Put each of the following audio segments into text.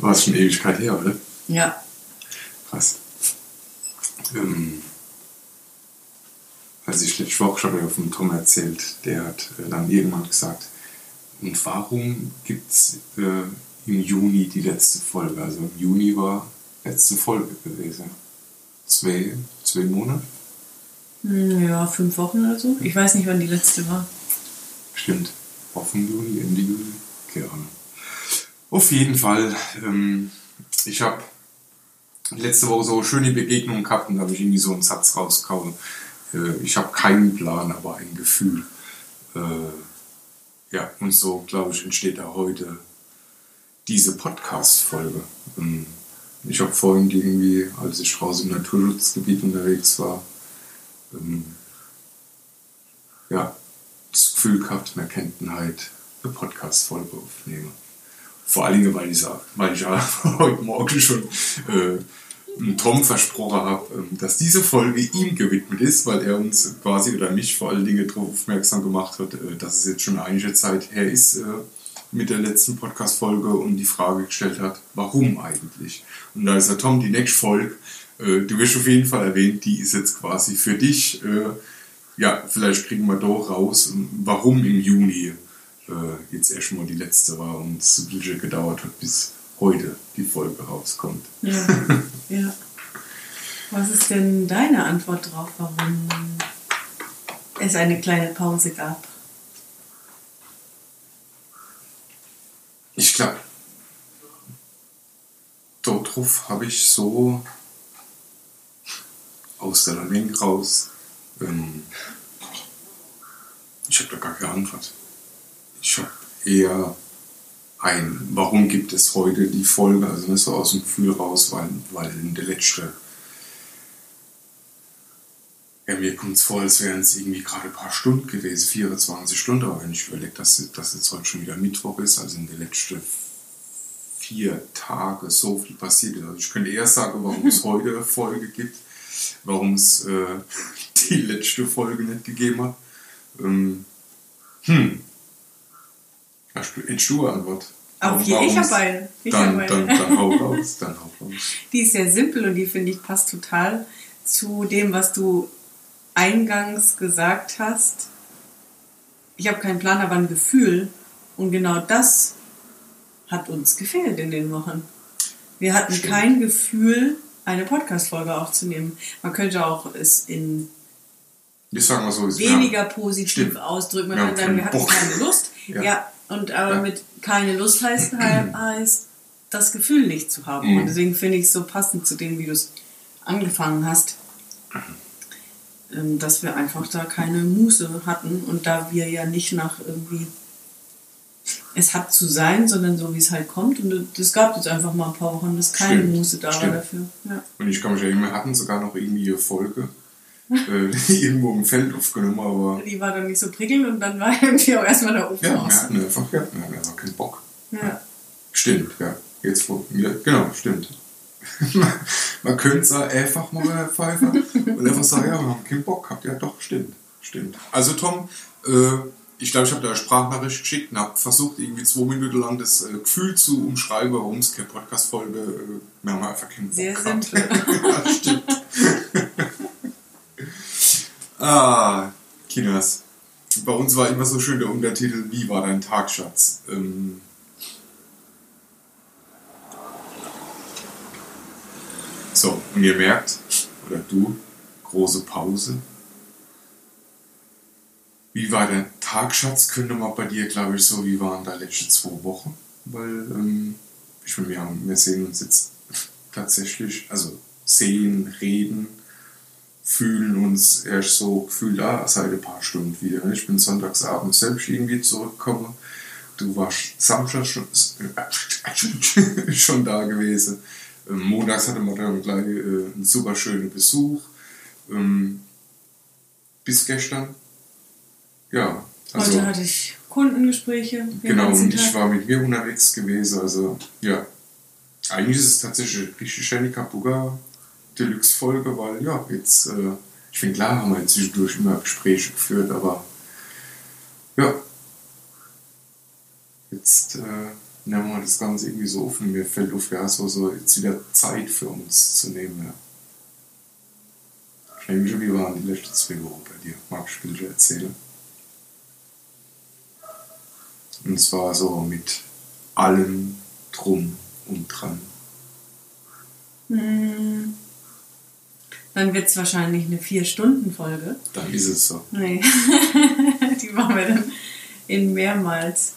War es schon Ewigkeit her, oder? Ja. Krass. Ähm, als ich letzte Woche schon wieder von Tom erzählt, der hat äh, dann irgendwann gesagt, und warum gibt es äh, im Juni die letzte Folge? Also im Juni war letzte Folge gewesen. Zwei, zwei Monate? Hm, Ja, fünf Wochen oder so. Ich weiß nicht, wann die letzte war. Stimmt. Offen Juni, Ende Juni? Keine Ahnung. Auf jeden Fall, ähm, ich habe letzte Woche so schöne Begegnungen gehabt und da habe ich irgendwie so einen Satz rausgehauen. Äh, ich habe keinen Plan, aber ein Gefühl. Äh, ja, und so, glaube ich, entsteht da heute diese Podcast-Folge. Ähm, ich habe vorhin irgendwie, als ich draußen im Naturschutzgebiet unterwegs war, ähm, ja, das Gefühl gehabt, man könnten halt eine Podcast-Folge aufnehmen. Vor allen Dingen, weil ich, weil ich ja heute Morgen schon äh, Tom versprochen habe, ähm, dass diese Folge ihm gewidmet ist, weil er uns quasi oder mich vor allen Dingen darauf aufmerksam gemacht hat, äh, dass es jetzt schon einige Zeit her ist äh, mit der letzten Podcast-Folge und die Frage gestellt hat, warum eigentlich? Und da ist der Tom, die nächste Folge, äh, du wirst auf jeden Fall erwähnt, die ist jetzt quasi für dich. Äh, ja, vielleicht kriegen wir doch raus, warum im Juni äh, jetzt erstmal die letzte war und es so lange gedauert hat, bis heute die Folge rauskommt. Ja. ja. Was ist denn deine Antwort drauf, warum es eine kleine Pause gab? Ich glaube, darauf habe ich so aus der Menge raus, ähm, ich habe da gar keine Antwort. Eher ein, warum gibt es heute die Folge, also nicht so aus dem Gefühl raus, weil, weil in der letzte, ja, mir kommt es vor, als wären es irgendwie gerade ein paar Stunden gewesen, 24 Stunden, aber wenn ich überlege, dass, dass jetzt heute schon wieder Mittwoch ist, also in den letzten vier Tage so viel passiert ist. Also ich könnte eher sagen, warum es heute eine Folge gibt, warum es äh, die letzte Folge nicht gegeben hat. Ähm, hm. Du eine Antwort? Auf je, ich habe eine. Ich Dann, hab dann, eine. dann hau raus, dann hau raus. Die ist sehr simpel und die finde ich passt total zu dem, was du eingangs gesagt hast. Ich habe keinen Plan, aber ein Gefühl. Und genau das hat uns gefehlt in den Wochen. Wir hatten Stimmt. kein Gefühl, eine Podcast-Folge aufzunehmen. Man könnte auch es in weniger positiv Stimmt. ausdrücken. Man Wir kann haben sagen, wir hatten Bock. keine Lust. Ja. Ja, und aber Ja. mit keine Lust heißt, heißt das Gefühl nicht zu haben. Mhm. Und deswegen finde ich es so passend zu dem, wie du es angefangen hast, ähm, dass wir einfach da keine Muße hatten und da wir ja nicht nach irgendwie es hat zu sein, sondern so wie es halt kommt. Und es gab jetzt einfach mal ein paar Wochen, dass keine. Muße da war dafür. Ja. Und ich kann mich erinnern, wir hatten sogar noch irgendwie eine Folge äh, irgendwo im Feld aufgenommen, aber Die war dann nicht so prickelnd und dann war irgendwie auch erstmal der Ofen ja, wir aus. hatten einfach, ja, wir hatten einfach keinen Bock. Ja. Stimmt, ja. Jetzt wo, ja, genau, stimmt. Man könnte es einfach mal Herr Pfeiffer und einfach sagen, ja, wir haben keinen Bock gehabt. Ja, doch, stimmt, stimmt. Also Tom, äh, ich glaube, ich habe da eine Sprachnachricht geschickt und habe versucht, irgendwie zwei Minuten lang das äh, Gefühl zu umschreiben, warum es keine Podcast-Folge, äh, wir haben einfach keinen Bock Sehr simpel. ja, stimmt. Ah, Kinders. Bei uns war immer so schön der Untertitel, wie war dein Tag, Schatz? Ähm, So, und ihr merkt, oder du, große Pause. Wie war der Tag, Schatz? Könnte man bei dir, glaube ich, so, wie waren da letzte zwei Wochen? Weil, ähm, ich meine, wir, wir sehen uns jetzt tatsächlich, also sehen, reden, fühlen uns erst so gefühlt, ah, seit ein paar Stunden wieder. Ich bin sonntagsabends selbst irgendwie zurückgekommen. Du warst Samstag schon, schon da gewesen. Ähm, Montags hatte man dann gleich äh, einen super schönen Besuch. Ähm, bis gestern. Ja, also Heute hatte ich Kundengespräche. den genau, und ich war mit mir unterwegs gewesen. Also ja, eigentlich ist es tatsächlich richtig schöne Kapuga Deluxe-Folge, weil ja, jetzt, äh, ich finde klar, haben wir zwischendurch immer Gespräche geführt, aber ja, jetzt äh, nehmen wir das Ganze irgendwie so offen. Mir fällt auf, ja, so, so jetzt wieder Zeit für uns zu nehmen. Ja. Schnell, wie waren die letzten zwei Wochen bei dir? Magst du erzählen? Und zwar so mit allem drum und dran. Hm. Dann wird es wahrscheinlich eine Vier-Stunden-Folge. Dann ist es so. Nee. Die machen wir dann in mehrmals.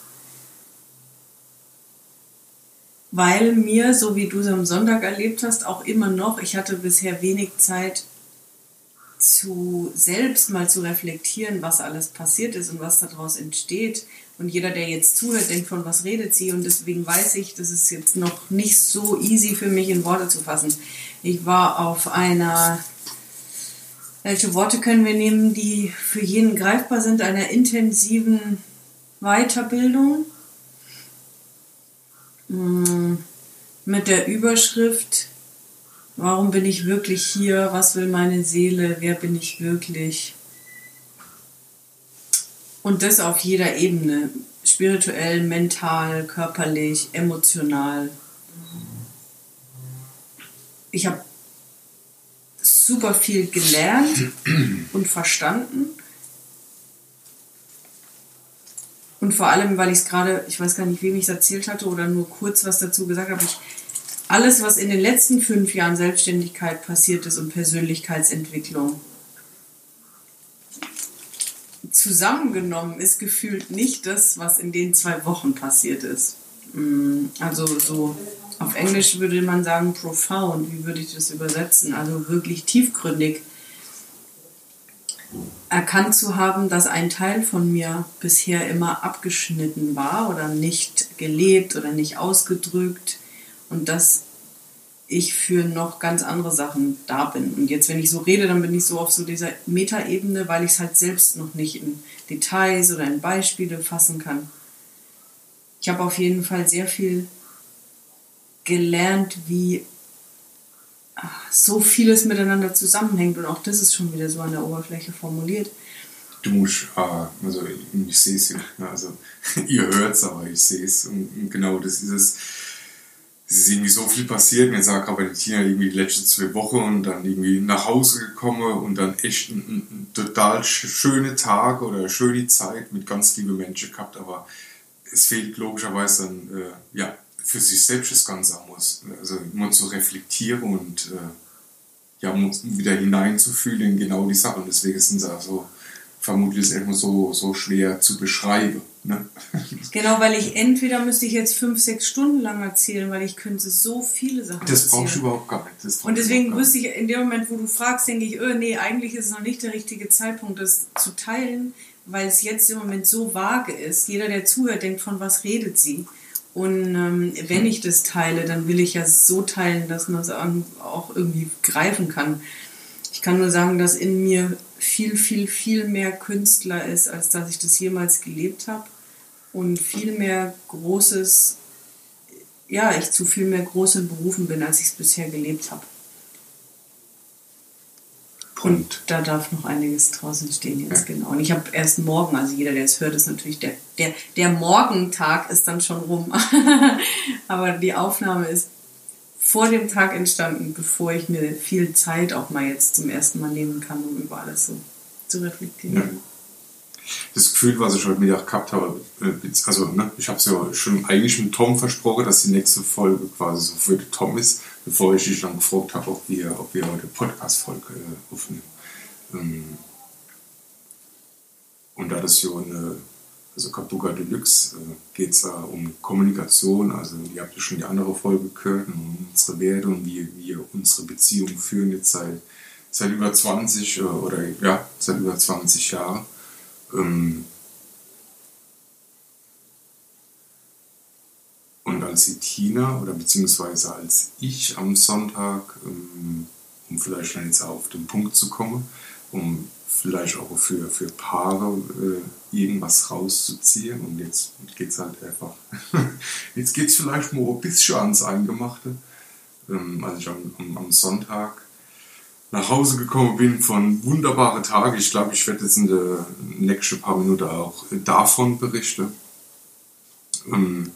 Weil mir, so wie du es am Sonntag erlebt hast, auch immer noch, ich hatte bisher wenig Zeit zu selbst mal zu reflektieren, was alles passiert ist und was daraus entsteht. Und jeder, der jetzt zuhört, denkt, von was redet sie? Und deswegen weiß ich, das ist jetzt noch nicht so easy für mich in Worte zu fassen. Ich war auf einer, welche Worte können wir nehmen, die für jeden greifbar sind, einer intensiven Weiterbildung mm, mit der Überschrift Warum bin ich wirklich hier? Was will meine Seele? Wer bin ich wirklich? Und das auf jeder Ebene. Spirituell, mental, körperlich, emotional. Ich habe super viel gelernt und verstanden. Und vor allem, weil ich es gerade, ich weiß gar nicht, wem ich es erzählt hatte oder nur kurz was dazu gesagt habe, alles, was in den letzten fünf Jahren Selbstständigkeit passiert ist und Persönlichkeitsentwicklung, zusammengenommen ist gefühlt nicht das, was in den zwei Wochen passiert ist. Mm, also so auf Englisch würde man sagen profound, wie würde ich das übersetzen? Also wirklich tiefgründig erkannt zu haben, dass ein Teil von mir bisher immer abgeschnitten war oder nicht gelebt oder nicht ausgedrückt und dass ich für noch ganz andere Sachen da bin. Und jetzt, wenn ich so rede, dann bin ich so auf so dieser Metaebene, weil ich es halt selbst noch nicht in Details oder in Beispiele fassen kann. Ich habe auf jeden Fall sehr viel gelernt, wie so vieles miteinander zusammenhängt und auch das ist schon wieder so an der Oberfläche formuliert. Du musst, äh, also ich sehe es also ihr hört es, aber ich sehe es und genau das ist es es ist irgendwie so viel passiert. Mir sagt aber die Tina irgendwie die letzten zwei Wochen und dann irgendwie nach Hause gekommen und dann echt ein, ein, total schöne Tag oder schöne Zeit mit ganz lieben Menschen gehabt. Aber es fehlt logischerweise dann, äh, ja, für sich selbst das Ganze muss. Also immer zu reflektieren und äh, ja, wieder hineinzufühlen in genau die Sachen. Deswegen sind sie also vermutlich ist immer so, so schwer zu beschreiben. Ne? Genau, weil ich entweder müsste ich jetzt fünf, sechs Stunden lang erzählen, weil ich könnte so viele Sachen Das brauchst du überhaupt gar nicht. Und deswegen wüsste ich, in dem Moment, wo du fragst, denke ich, oh, nee, eigentlich ist es noch nicht der richtige Zeitpunkt, das zu teilen, weil es jetzt im Moment so vage ist. Jeder, der zuhört, denkt, von was redet sie? Und ähm, wenn ich das teile, dann will ich ja so teilen, dass man es auch irgendwie greifen kann. Ich kann nur sagen, dass in mir viel, viel, viel mehr Künstler ist, als dass ich das jemals gelebt habe. Und viel mehr Großes, ja, ich zu viel mehr großen Berufen bin, als ich es bisher gelebt habe. Und da darf noch einiges draußen stehen jetzt, genau. Und ich habe erst morgen, also jeder, der es hört, ist natürlich der, der, der Morgentag ist dann schon rum. Aber die Aufnahme ist vor dem Tag entstanden, bevor ich mir viel Zeit auch mal jetzt zum ersten Mal nehmen kann, um über alles so zu reflektieren. Ja. Das Gefühl, was ich heute Mittag gehabt habe, äh, also ne, ich habe es ja schon eigentlich mit Tom versprochen, dass die nächste Folge quasi so für Tom ist, bevor ich dich dann gefragt habe, ob wir, ob wir heute Podcast-Folge äh, aufnehmen. Ähm, und da das ja eine also Kapuga Deluxe äh, geht es äh, um Kommunikation. Also ihr habt ja schon die andere Folge gehört, um unsere Werte und wie wir unsere Beziehung führen jetzt seit, seit über 20 äh, oder ja, seit über 20 Jahren. Ähm, und als die Tina oder beziehungsweise als ich am Sonntag, ähm, um vielleicht dann jetzt auf den Punkt zu kommen, um vielleicht auch für, für Paare äh, irgendwas rauszuziehen. Und jetzt geht es halt einfach, jetzt geht es vielleicht mal ein bisschen ans Eingemachte. Ähm, als ich am, am, am, Sonntag nach Hause gekommen bin von wunderbaren Tagen, ich glaube, ich werde jetzt in den nächsten paar Minuten auch davon berichten. Ähm,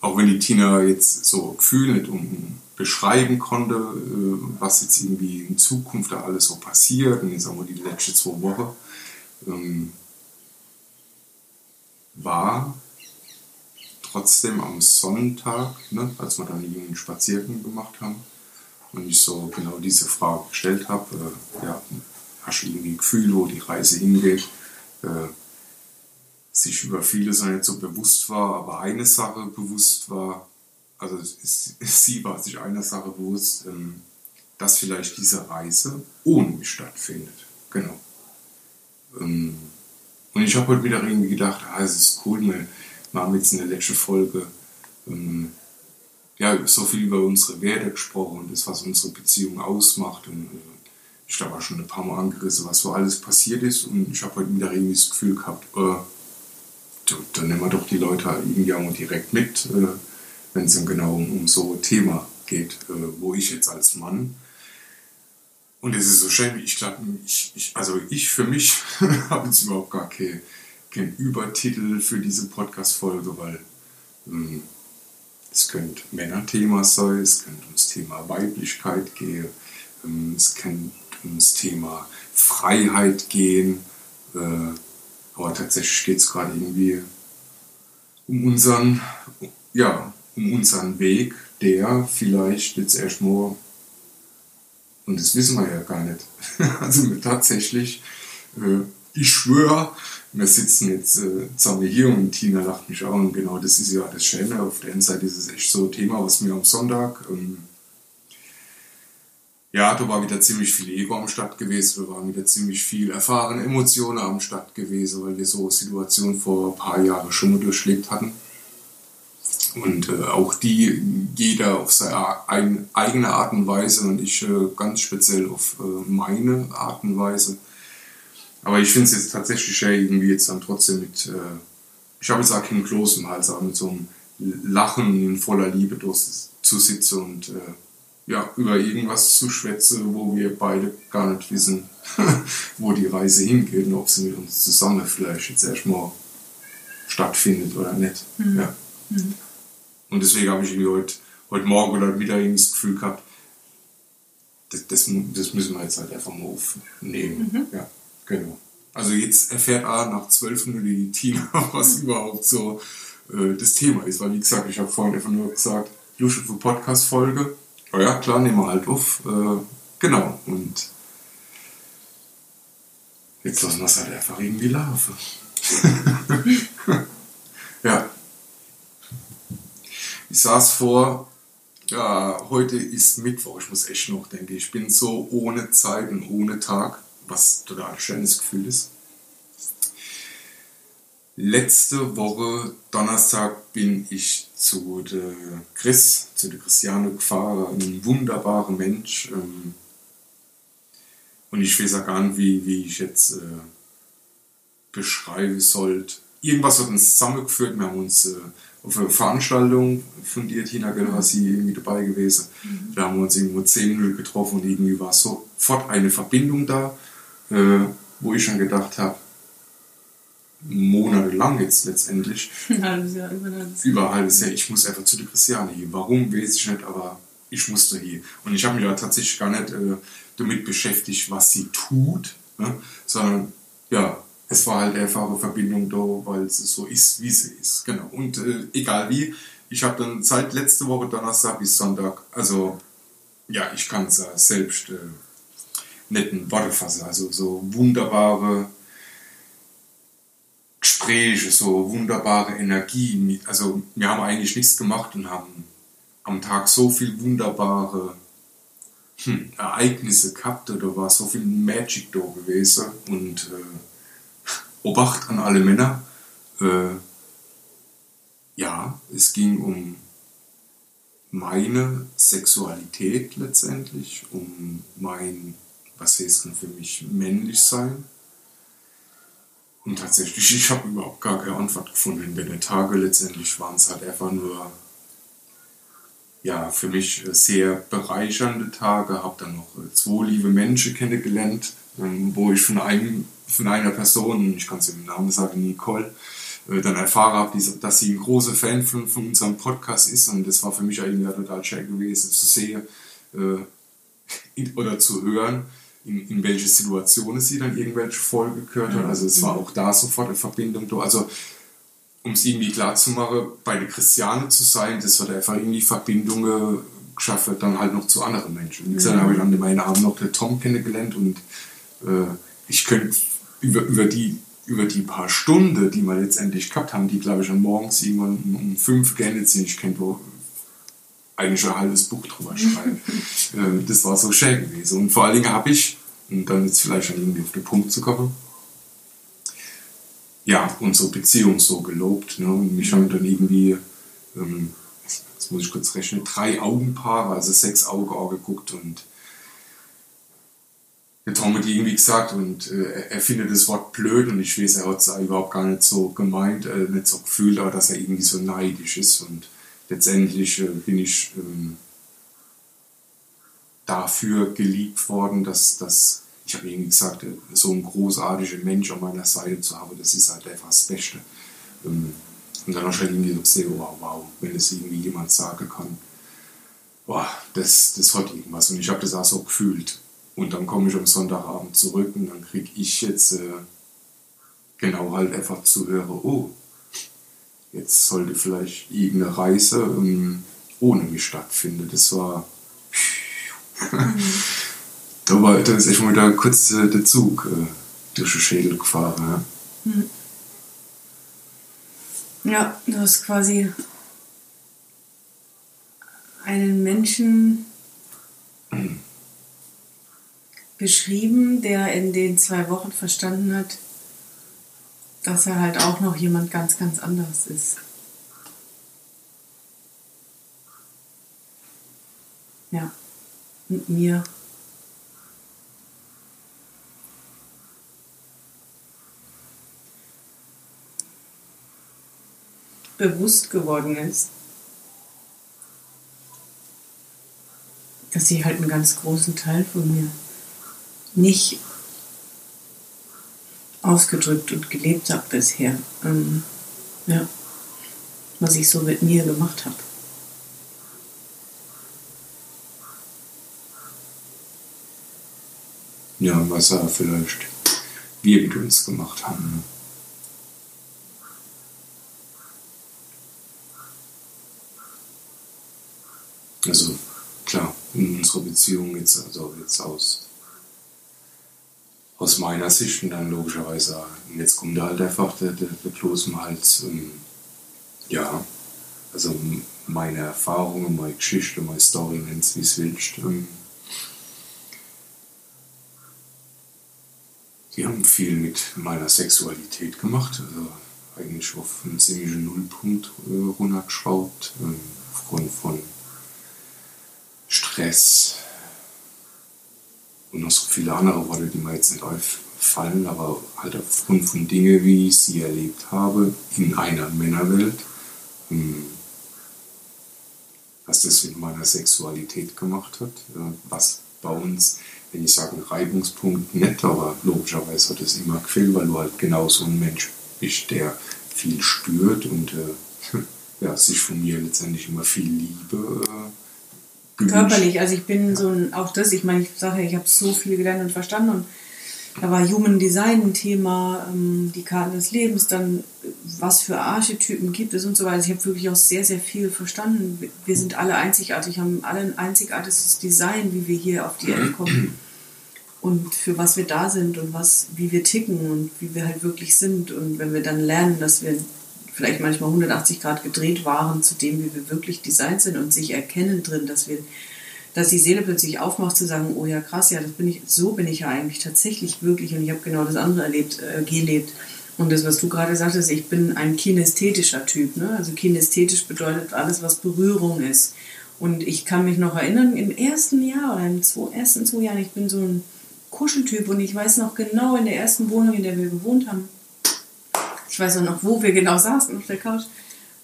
auch wenn die Tina jetzt so Gefühl nicht um beschreiben konnte, äh, was jetzt irgendwie in Zukunft da alles so passiert, und jetzt wir die letzten zwei Wochen, ähm, war trotzdem am Sonntag, ne, als wir dann einen Spaziergang gemacht haben, und ich so genau diese Frage gestellt habe, äh, ja, hast du irgendwie ein Gefühl, wo die Reise hingeht, äh, sich über vieles noch nicht so bewusst war, aber eine Sache bewusst war, also sie war sich einer Sache bewusst, ähm, dass vielleicht diese Reise ohne mich stattfindet. Genau. Ähm, und ich habe heute wieder irgendwie gedacht, ah, es ist cool, wir haben jetzt in der letzten Folge ähm, ja, so viel über unsere Werte gesprochen und das, was unsere Beziehung ausmacht. Und äh, ich habe auch schon ein paar Mal angerissen, was so alles passiert ist. Und ich habe heute wieder irgendwie das Gefühl gehabt, äh, dann nehmen wir doch die Leute irgendwie auch direkt mit, äh, wenn es dann genau um, um so ein Thema geht, äh, wo ich jetzt als Mann und es ist so schön, ich glaube, ich, ich, also ich für mich habe jetzt überhaupt gar keinen kein Übertitel für diese Podcast-Folge, weil ähm, es könnte Männerthema sein, es könnte ums Thema Weiblichkeit gehen, ähm, es könnte ums Thema Freiheit gehen, äh, aber tatsächlich geht es gerade irgendwie um unseren, ja, um unseren Weg, der vielleicht jetzt erstmal und das wissen wir ja gar nicht. also tatsächlich, äh, ich schwöre, wir sitzen jetzt äh, zusammen hier und Tina lacht mich auch. Und genau das ist ja das Schöne. Auf der einen Seite ist es echt so ein Thema, was mir am Sonntag. Ähm, ja, da war wieder ziemlich viel Ego am Start gewesen, da waren wieder ziemlich viel erfahrene Emotionen am Start gewesen, weil wir so Situationen vor ein paar Jahren schon mal durchlebt hatten. Und äh, auch die jeder auf seine ein, eigene Art und Weise und ich äh, ganz speziell auf äh, meine Art und Weise. Aber ich finde es jetzt tatsächlich ja irgendwie jetzt dann trotzdem mit, äh, ich habe jetzt auch keinen Kloß im Hals, aber mit so einem Lachen in voller Liebe zu sitzen und äh, ja, über irgendwas zu schwätzen, wo wir beide gar nicht wissen, wo die Reise hingeht und ob sie mit uns zusammen vielleicht jetzt erstmal stattfindet oder nicht. Mhm. Ja. Mhm. Und deswegen habe ich irgendwie heute, heute Morgen oder wieder das Gefühl gehabt, das, das, das, müssen wir jetzt halt einfach mal aufnehmen. Mhm. Ja, genau. Also jetzt erfährt A nach zwölf Minuten die Tina, was überhaupt so äh, das Thema ist. Weil wie gesagt, ich habe vorhin einfach nur gesagt, Lusche für Podcast-Folge. Oh ja, klar, nehmen wir halt auf. Äh, genau. Und jetzt lassen wir es halt einfach irgendwie laufen. ja. Ich saß vor, ja, heute ist Mittwoch, ich muss echt noch denken, ich bin so ohne Zeit und ohne Tag, was total schönes Gefühl ist. Letzte Woche, Donnerstag, bin ich zu der Chris, zu der Christiane gefahren, ein wunderbarer Mensch. Ähm, und ich weiß auch gar nicht, wie, wie ich jetzt äh, beschreiben sollte. Irgendwas hat uns zusammengeführt, wir haben uns äh, auf einer Veranstaltung von dir, Tina, gell, war sie irgendwie dabei gewesen. Mhm. Da haben wir uns irgendwo zehn Minuten getroffen und irgendwie war sofort eine Verbindung da, äh, wo ich schon gedacht habe, monatelang jetzt letztendlich. Ein halbes Jahr, über ein halbes Jahr. Über ein halbes Jahr. Ich muss einfach zu der Christiane hier. Warum, weiß ich nicht, aber ich musste hier. Und ich habe mich ja tatsächlich gar nicht äh, damit beschäftigt, was sie tut, ne? sondern ja, es war halt einfach eine Verbindung da, weil es so ist, wie sie ist. Genau. Und äh, egal wie, ich habe dann seit letzte Woche Donnerstag bis Sonntag, also ja, ich kann es selbst äh, Worte fassen. Also so wunderbare Gespräche, so wunderbare Energie. Also wir haben eigentlich nichts gemacht und haben am Tag so viel wunderbare hm, Ereignisse gehabt. Da war so viel Magic da gewesen und äh, Obacht an alle Männer. Äh, ja, es ging um meine Sexualität letztendlich, um mein, was heißt denn für mich, männlich sein. Und tatsächlich, ich habe überhaupt gar keine Antwort gefunden, denn die Tage letztendlich waren es halt einfach nur, ja, für mich sehr bereichernde Tage. Habe dann noch zwei liebe Menschen kennengelernt, ähm, wo ich von einem von einer Person, ich kann es im Namen sagen, Nicole, äh, dann erfahren habe, dass sie ein großer Fan von, von unserem Podcast ist und das war für mich eigentlich total schön gewesen zu sehen äh, oder zu hören, in, in welche Situationen sie dann irgendwelche Folgen gehört hat. Also es war mhm. auch da sofort eine Verbindung. Also um es irgendwie klar zu machen, bei den Christianen zu sein, das hat einfach irgendwie Verbindungen geschaffen, dann halt noch zu anderen Menschen. Wie gesagt, mhm. habe ich dann meinen Abend noch den Tom kennengelernt und äh, ich könnte über, über, die, über die paar Stunden, die wir letztendlich gehabt haben, die glaube ich schon morgens irgendwann um fünf geendet sind, ich könnte eigentlich ein halbes Buch drüber schreiben. äh, das war so schön gewesen. Und vor allen Dingen habe ich, und dann jetzt vielleicht schon irgendwie auf den Punkt zu kommen, ja, unsere Beziehung so gelobt. Ne? Und mich haben dann irgendwie, ähm, jetzt muss ich kurz rechnen, drei Augenpaare, also sechs Augen angeguckt und der Tom hat irgendwie gesagt und äh, er findet das Wort blöd und ich weiß, er hat es überhaupt gar nicht so gemeint, äh, nicht so gefühlt, aber dass er irgendwie so neidisch ist und letztendlich äh, bin ich ähm, dafür geliebt worden, dass, dass ich habe irgendwie gesagt, äh, so ein großartiger Mensch an meiner Seite zu haben, das ist halt einfach das Beste. Ähm, und dann habe ich irgendwie so gesehen, wow, wow, wenn es irgendwie jemand sagen kann, boah, das, das hat irgendwas. Und ich habe das auch so gefühlt. Und dann komme ich am Sonntagabend zurück und dann kriege ich jetzt äh, genau halt einfach zu hören, oh, jetzt sollte vielleicht irgendeine Reise ähm, ohne mich stattfinden. Das war. da, war da ist echt mal wieder kurz äh, der Zug äh, durch den Schädel gefahren. Ja. Hm. ja, du hast quasi einen Menschen hm beschrieben, der in den zwei Wochen verstanden hat, dass er halt auch noch jemand ganz, ganz anderes ist. Ja, mit mir. bewusst geworden ist, dass sie halt einen ganz großen Teil von mir nicht ausgedrückt und gelebt habe bisher. Ähm, ja, was ich so mit mir gemacht habe. Ja, was er vielleicht wir mit uns gemacht haben. Ne? Also klar, in unserer Beziehung jetzt, also jetzt aus aus meiner Sicht und dann logischerweise, jetzt kommt halt einfach der, der, der Kloß im Hals. Und, ja, also meine Erfahrungen, meine Geschichte, meine Story, nenn's wie es willst. Ähm, die haben viel mit meiner Sexualität gemacht, also eigentlich auf einen ziemlichen Nullpunkt äh, runtergeschraubt, äh, aufgrund von Stress, und noch so viele andere Worte, die mir jetzt nicht auffallen, aber halt aufgrund von Dingen, wie ich sie erlebt habe, in einer Männerwelt, hm, was das mit meiner Sexualität gemacht hat, was bei uns, wenn ich sage, ein Reibungspunkt nicht, aber logischerweise hat es immer gefehlt, weil du halt genau so ein Mensch bist, der viel spürt und äh, ja, sich von mir letztendlich immer viel Liebe äh, körperlich. Also ich bin so ein, auch das, ich meine, ich sage ja, ich habe so viel gelernt und verstanden und da war Human Design ein Thema, ähm, die Karten des Lebens, dann was für Archetypen gibt es und so weiter. Ich habe wirklich auch sehr, sehr viel verstanden. Wir sind alle einzigartig, haben alle ein einzigartiges Design, wie wir hier auf die Erde kommen und für was wir da sind und was, wie wir ticken und wie wir halt wirklich sind. Und wenn wir dann lernen, dass wir vielleicht manchmal 180 Grad gedreht waren zu dem, wie wir wirklich designt sind und sich erkennen drin, dass wir, dass die Seele plötzlich aufmacht zu sagen, oh ja krass, ja, das bin ich, so bin ich ja eigentlich tatsächlich wirklich und ich habe genau das andere erlebt, äh, gelebt. Und das, was du gerade sagtest, ich bin ein kinästhetischer Typ. Ne? Also kinästhetisch bedeutet alles, was Berührung ist. Und ich kann mich noch erinnern, im ersten Jahr oder im ersten zwei Jahren, ich bin so ein Kuscheltyp und ich weiß noch genau in der ersten Wohnung, in der wir gewohnt haben, ich weiß noch, wo wir genau saßen auf der Couch,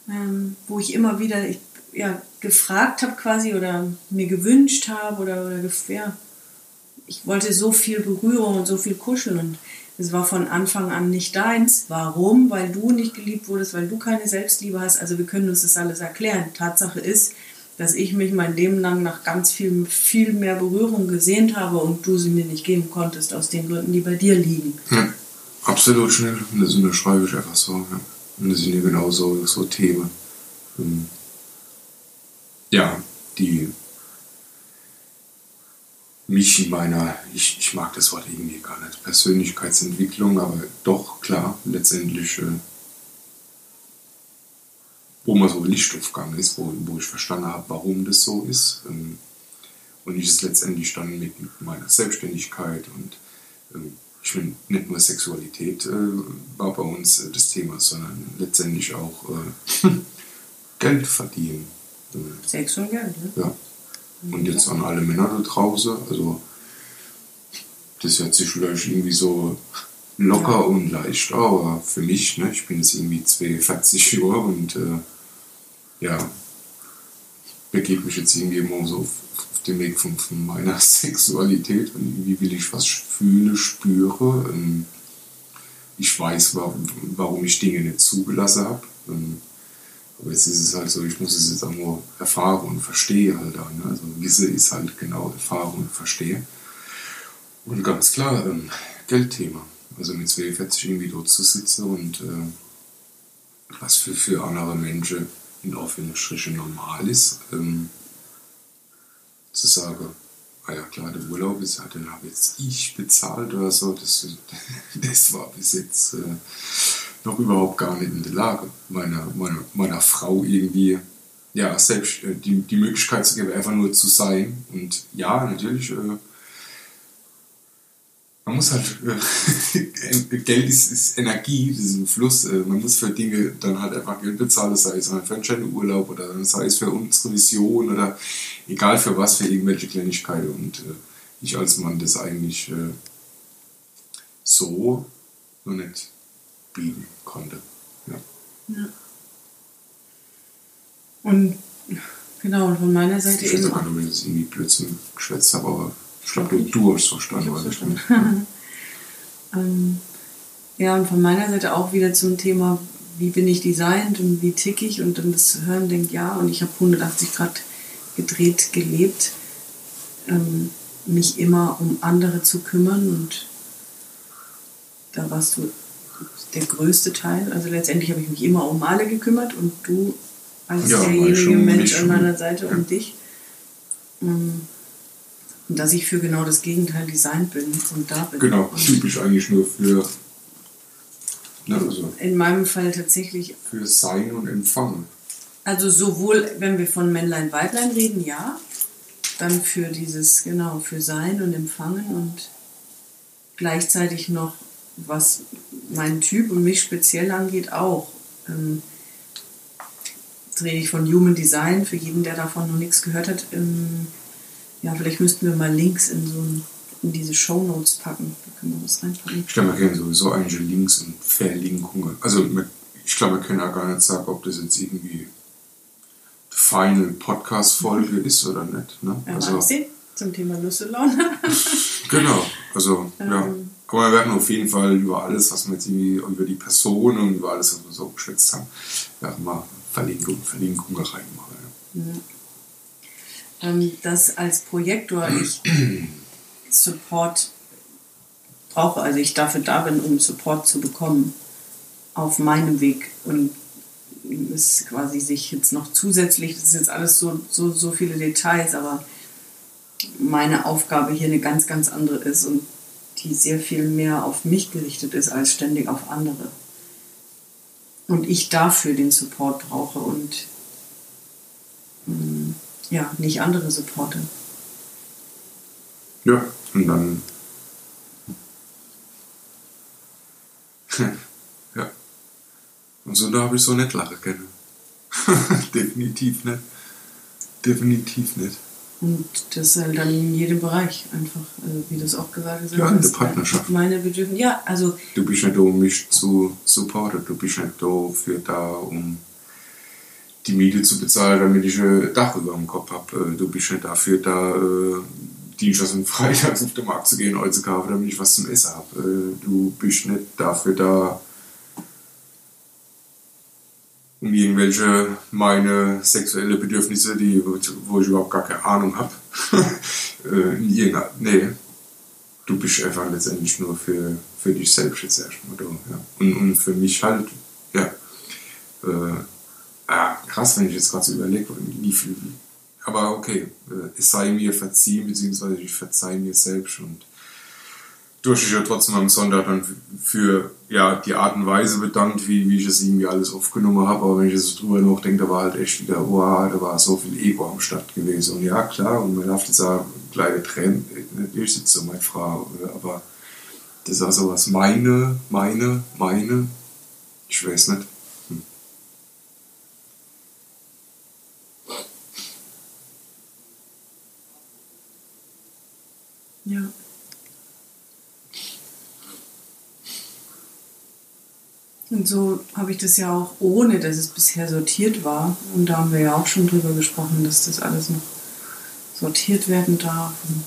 ähm, wo ich immer wieder ich, ja, gefragt habe quasi oder mir gewünscht habe oder, oder ja, ich wollte so viel Berührung und so viel kuscheln und Es war von Anfang an nicht deins. Warum? Weil du nicht geliebt wurdest, weil du keine Selbstliebe hast. Also wir können uns das alles erklären. Tatsache ist, dass ich mich mein Leben lang nach ganz viel, viel mehr Berührung gesehnt habe und du sie mir nicht geben konntest, aus den Gründen, die bei dir liegen. Ja, absolut schnell. Das unterschreibe ich einfach so. Ja. Und das sind ja genau so, so Themen. Ähm, ja, die mich in meiner, ich, ich mag das Wort irgendwie gar nicht, Persönlichkeitsentwicklung, aber doch klar, letztendlich, äh, wo man so Licht aufgegangen ist, wo, wo ich verstanden habe, warum das so ist. Ähm, und ich es letztendlich dann mit, mit meiner Selbstständigkeit und ähm, ich meine, nicht nur Sexualität äh, war bei uns äh, das Thema, sondern letztendlich auch äh, Geld verdienen. Sex und Geld, ne? Ja. Und jetzt an alle Männer da draußen, also das hört sich vielleicht irgendwie so locker ja. und leicht, aber für mich, ne, ich bin jetzt irgendwie 42 Jahre und äh, ja, begebe mich jetzt irgendwie immer so auf, auf dem Weg von, von, meiner Sexualität und irgendwie will ich was fühle, spüre. Ähm, ich weiß, warum, ich Dinge nicht zugelassen habe. Ähm, aber jetzt ist es halt so, ich muss es jetzt auch nur erfahren und verstehen halt auch. Ne? Also Wisse ist halt genau erfahren und verstehen. Und ganz klar, ähm, Geldthema. Also mit 42 irgendwie dort zu sitzen und äh, was für, für andere Menschen in Anführungsstrichen normal ist, ähm, zu sagen, ah ja klar, der Urlaub ist, halt, den habe jetzt ich bezahlt oder so, das, das war bis jetzt... Äh, noch überhaupt gar nicht in der Lage, meiner, meiner, meiner Frau irgendwie ja, selbst äh, die, die Möglichkeit zu geben, einfach nur zu sein. Und ja, natürlich, äh, man muss halt, äh, Geld ist, ist, Energie, das ist ein Fluss, äh, man muss für Dinge dann halt einfach Geld bezahlen, sei es für einen schönen Urlaub oder sei es für unsere Vision oder egal für was, für irgendwelche Kleinigkeiten. Und äh, ich als Mann das eigentlich äh, so noch nicht biegen konnte. Ja. ja. Und genau, und von meiner Seite ich weiß nicht, wenn ich das irgendwie Blödsinn geschwätzt habe, aber ich glaube, du, hast verstanden, was ich meine. ähm, ja, und von meiner Seite auch wieder zum Thema, wie bin ich designt und wie tick ich und dann das Hören denkt, ja, und ich habe 180 Grad gedreht gelebt, ähm, mich immer um andere zu kümmern und da warst du der größte Teil. Also letztendlich habe ich mich immer um Male gekümmert und du als ja, derjenige Mensch an meiner Seite ja. um dich. Ähm, und dass ich für genau das Gegenteil designt bin und da bin. Genau, typisch eigentlich nur für. Ne, also in meinem Fall tatsächlich. Für Sein und Empfangen. Also sowohl, wenn wir von Männlein, Weiblein reden, ja. Dann für dieses, genau, für Sein und Empfangen und gleichzeitig noch was meinen Typ und mich speziell angeht, auch. Ähm, jetzt rede ich von Human Design, für jeden, der davon noch nichts gehört hat. Ähm, ja, vielleicht müssten wir mal Links in so ein, in diese Show Notes packen. Da können wir was reinpacken. Ich glaube, wir kennen sowieso einige Links und Verlinkungen. Also ich glaube, wir können ja gar nicht sagen, ob das jetzt irgendwie die Final Podcast-Folge mhm. ist oder nicht. Ne? Ja, also, zum Thema Lust und Laune. genau, also ja. Ähm, aber wir werden auf jeden Fall über alles, was wir jetzt irgendwie, über die Person und über alles, was wir so geschätzt haben, werden wir Verlinkung, Verlinkung reinmachen. Ja. Ja. Ähm, dass als Projektor ich Support brauche, also ich dafür da bin, um Support zu bekommen auf meinem Weg und es quasi sich jetzt noch zusätzlich, das ist jetzt alles so, so, so viele Details, aber meine Aufgabe hier eine ganz, ganz andere ist und die sehr viel mehr auf mich gerichtet ist als ständig auf andere. Und ich dafür den Support brauche und mm, ja, nicht andere supporte. Ja, und dann. ja. Und so da habe ich so nicht lachen können. Definitiv nicht. Definitiv nicht. Und das halt dann in jedem Bereich einfach, also wie du es auch gesagt hast. Ja, in der Partnerschaft. Meine Bedürfnisse, ja, also. Du bist nicht da, um mich zu supporten, du bist nicht dafür da, um die Miete zu bezahlen, damit ich ein Dach über dem Kopf habe. Äh, du bist nicht dafür da, äh, Dienstags und Freitags auf den Markt zu gehen, heute zu kaufen, damit ich was zum Essen habe. Äh, du bist nicht dafür da, um irgendwelche meine sexuelle Bedürfnisse, die, wo ich überhaupt gar keine Ahnung habe. nee, du bist einfach letztendlich nur für, für dich selbst jetzt erstmal da. Ja. Und, und für mich halt, ja, äh, ah, krass, wenn ich jetzt gerade so überlege, wie viel, aber okay, äh, es sei mir verziehen, beziehungsweise ich verzeihe mir selbst und durch ich ja trotzdem am Sonntag dann für ja, die Art und Weise bedankt, wie, wie ich es irgendwie alles aufgenommen habe. Aber wenn ich jetzt drüber nachdenke, da war halt echt wieder, wow, da war so viel Ego am Start gewesen. Und ja, klar, und man darf jetzt sagen, kleine Tränen, ich sitze so meine Frau, aber das ist also was meine, meine, meine, ich weiß nicht. Hm. Ja. Und so habe ich das ja auch, ohne dass es bisher sortiert war, und da haben wir ja auch schon drüber gesprochen, dass das alles noch sortiert werden darf und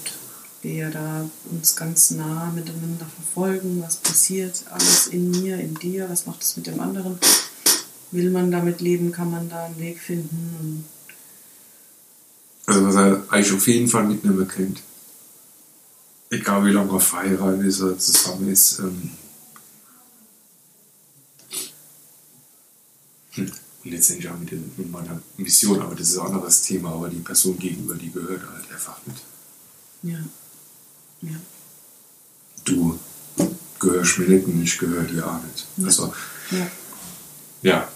wir ja da uns ganz nah miteinander verfolgen, was passiert, alles in mir, in dir, was macht es mit dem anderen. Will man damit leben, kann man da einen Weg finden. also was er eigentlich auf jeden Fall mitnehmen kennt, egal wie lange man verheiratet ist oder zusammen ist, ähm, Und letztendlich auch mit, den, mit meiner Mission, aber das ist ein anderes Thema, aber die Person gegenüber, die gehört halt einfach mit. Ja. Ja. Du gehörst mir nicht und ich gehöre dir auch nicht. Ja. Also, ja. ja.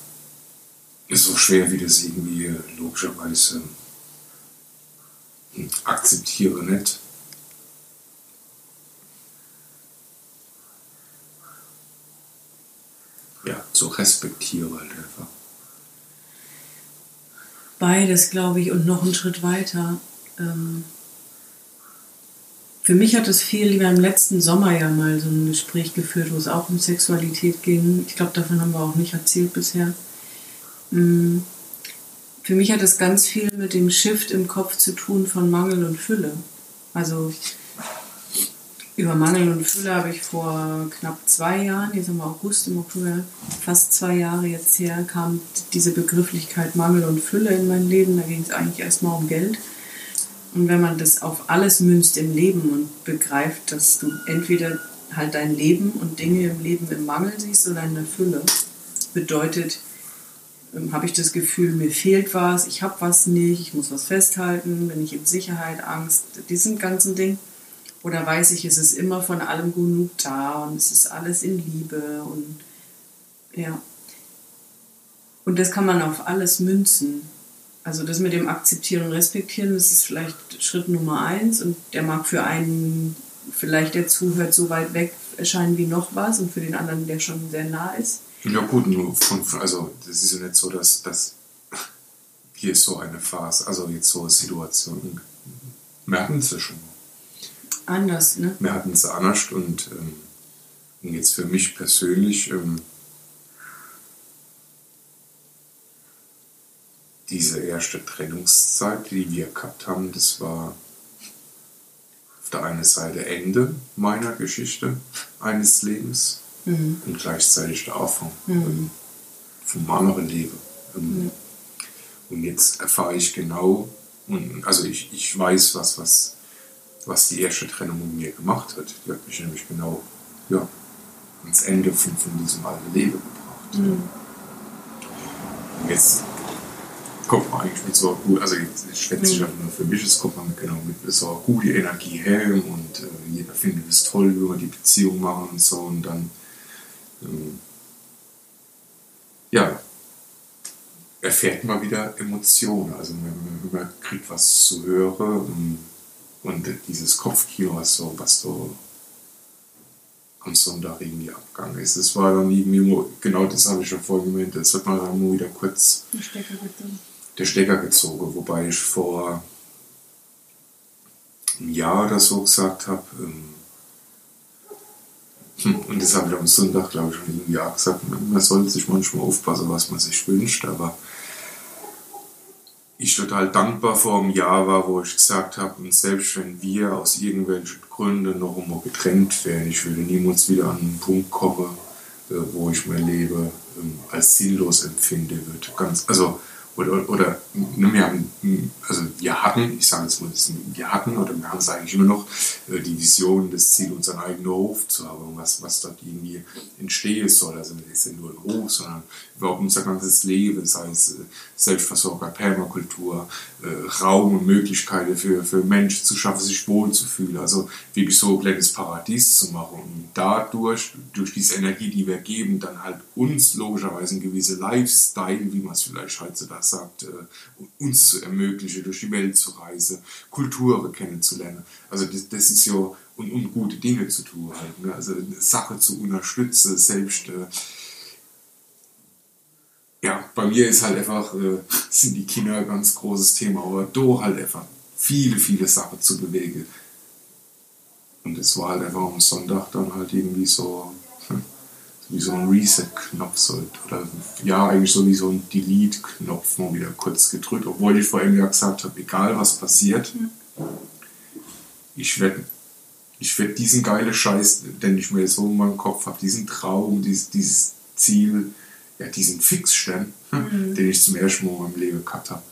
Ist so schwer, wie das irgendwie logischerweise hm, akzeptiere nicht. Ja, zu respektieren halt einfach. Beides, glaube ich, und noch einen Schritt weiter. Ähm, für mich hat es viel lieber im letzten Sommer ja mal so ein Gespräch geführt, wo es auch um Sexualität ging. Ich glaube, davon haben wir auch nicht erzählt bisher. Mm, für mich hat es ganz viel mit dem Shift im Kopf zu tun von Mangel und Fülle. Also über Mangel und Fülle habe ich vor knapp zwei Jahren, jetzt haben wir August, im Oktober, fast zwei Jahre jetzt her, kam diese Begrifflichkeit Mangel und Fülle in mein Leben. Da ging es eigentlich erstmal um Geld. Und wenn man das auf alles münzt im Leben und begreift, dass du entweder halt dein Leben und Dinge im Leben im Mangel siehst oder in der Fülle, bedeutet, ähm, habe ich das Gefühl, mir fehlt was, ich habe was nicht, ich muss was festhalten, bin ich in Sicherheit, Angst, diesen ganzen Ding. Oder weiß ich, es ist immer von allem genug da und es ist alles in Liebe und ja. Und das kann man auf alles münzen. Also das mit dem Akzeptieren und Respektieren, das ist vielleicht Schritt Nummer eins und der mag für einen, vielleicht der zuhört, so weit weg erscheinen wie noch was und für den anderen, der schon sehr nah ist. Ja gut, nur von, also das ist ja nicht so, dass, dass hier ist so eine Phase, also jetzt so eine Situation, merken Sie schon anders, ne? Wir hatten es anders und, ähm, und jetzt für mich persönlich ähm, diese erste Trennungszeit, die wir gehabt haben, das war auf der einen Seite Ende meiner Geschichte eines Lebens mhm. und gleichzeitig der Anfang mhm. ähm, vom anderen Leben. Ähm, mhm. Und jetzt erfahre ich genau, und, also ich, ich weiß, was, was was die erste Trennung mit mir gemacht hat. Die hat mich nämlich genau ja, ans Ende von, von diesem alten Leben gebracht. Mhm. Und jetzt kommt man eigentlich mit so gut, also ich schätze mhm. einfach nur für mich, es kommt man mit, genau mit so gute Energie her und äh, jeder findet es toll, wenn wir die Beziehung machen und so und dann ähm, ja, erfährt man wieder Emotionen. Also man, man kriegt was zu hören und und dieses Kopfkino, was so, was so am Sonntag irgendwie abgegangen ist. Es war dann irgendwie, genau das habe ich schon vorhin gemeint, es wird mal dann nur wieder kurz der Stecker, der Stecker gezogen, wobei ich vor einem Jahr oder so gesagt habe, ähm, hm, und das habe ich am Sonntag, glaube ich, schon irgendwie auch gesagt, man sollte sich manchmal aufpassen, was man sich wünscht, aber ich total dankbar vor einem Jahr war, wo ich gesagt habe, und selbst wenn wir aus irgendwelchen Gründen noch immer getrennt wären, ich würde niemals wieder an einen Punkt kommen, äh, wo ich mein Leben ähm, als sinnlos empfinde wird. Ganz, also oder, oder ne, wir haben, also wir hatten, ich sage jetzt mal, wir hatten oder wir haben es eigentlich immer noch, äh, die Vision, das Ziel, unseren eigenen Hof zu haben, was, was dort irgendwie entstehen soll. Also nicht nur ein Hof, sondern überhaupt unser ganzes Leben, sei es äh, Selbstversorger, Permakultur, äh, Raum und Möglichkeiten für, für Menschen zu schaffen, sich wohlzufühlen. Also wirklich so ein kleines Paradies zu machen und dadurch, durch diese Energie, die wir geben, dann halt uns logischerweise ein gewisser Lifestyle, wie man es vielleicht heutzutage sagt, äh, uns zu ermöglichen, durch die Welt zu reisen, Kulturen kennenzulernen. Also das, das ist ja, und, und gute Dinge zu tun halt. Ne? Also Sache zu unterstützen, selbst. Äh, ja, bei mir ist halt einfach, äh, sind die Kinder ein ganz großes Thema, aber da halt einfach viele, viele Sachen zu bewegen. Und es war halt einfach am Sonntag dann halt irgendwie so, wie so ein Reset-Knopf so, oder ja, eigentlich so wie so ein Delete-Knopf mal wieder kurz gedrückt, obwohl ich vorhin ja gesagt habe, egal was passiert, mhm. ich werde ich werd diesen geilen Scheiß, den ich mir so in meinem Kopf habe, diesen Traum, dieses, dieses Ziel, ja, diesen Fixstern, mhm. den ich zum ersten Mal in meinem Leben gehabt habe,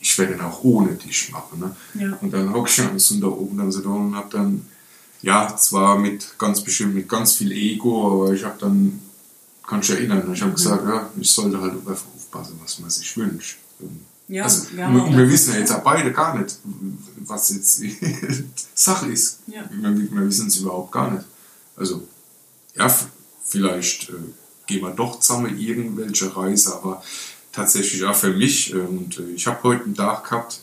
ich werde den auch ohne dich machen. Ne? Ja. Und dann hocke ich am Sonntag oben dann so da und habe dann ja, zwar mit ganz bestimmt mit ganz viel Ego, aber ich habe dann, kannst du erinnern, ich habe mhm. gesagt, ja, ich sollte halt einfach aufpassen, was man sich wünscht. Ja, also, wir, wir wissen ja jetzt auch beide gar nicht, was jetzt Sache ist. Ja. Wir, wir wissen es überhaupt gar nicht. Also, ja, vielleicht äh, gehen wir doch zusammen irgendwelche Reise, aber tatsächlich auch für mich. Äh, und äh, ich habe heute einen Tag gehabt,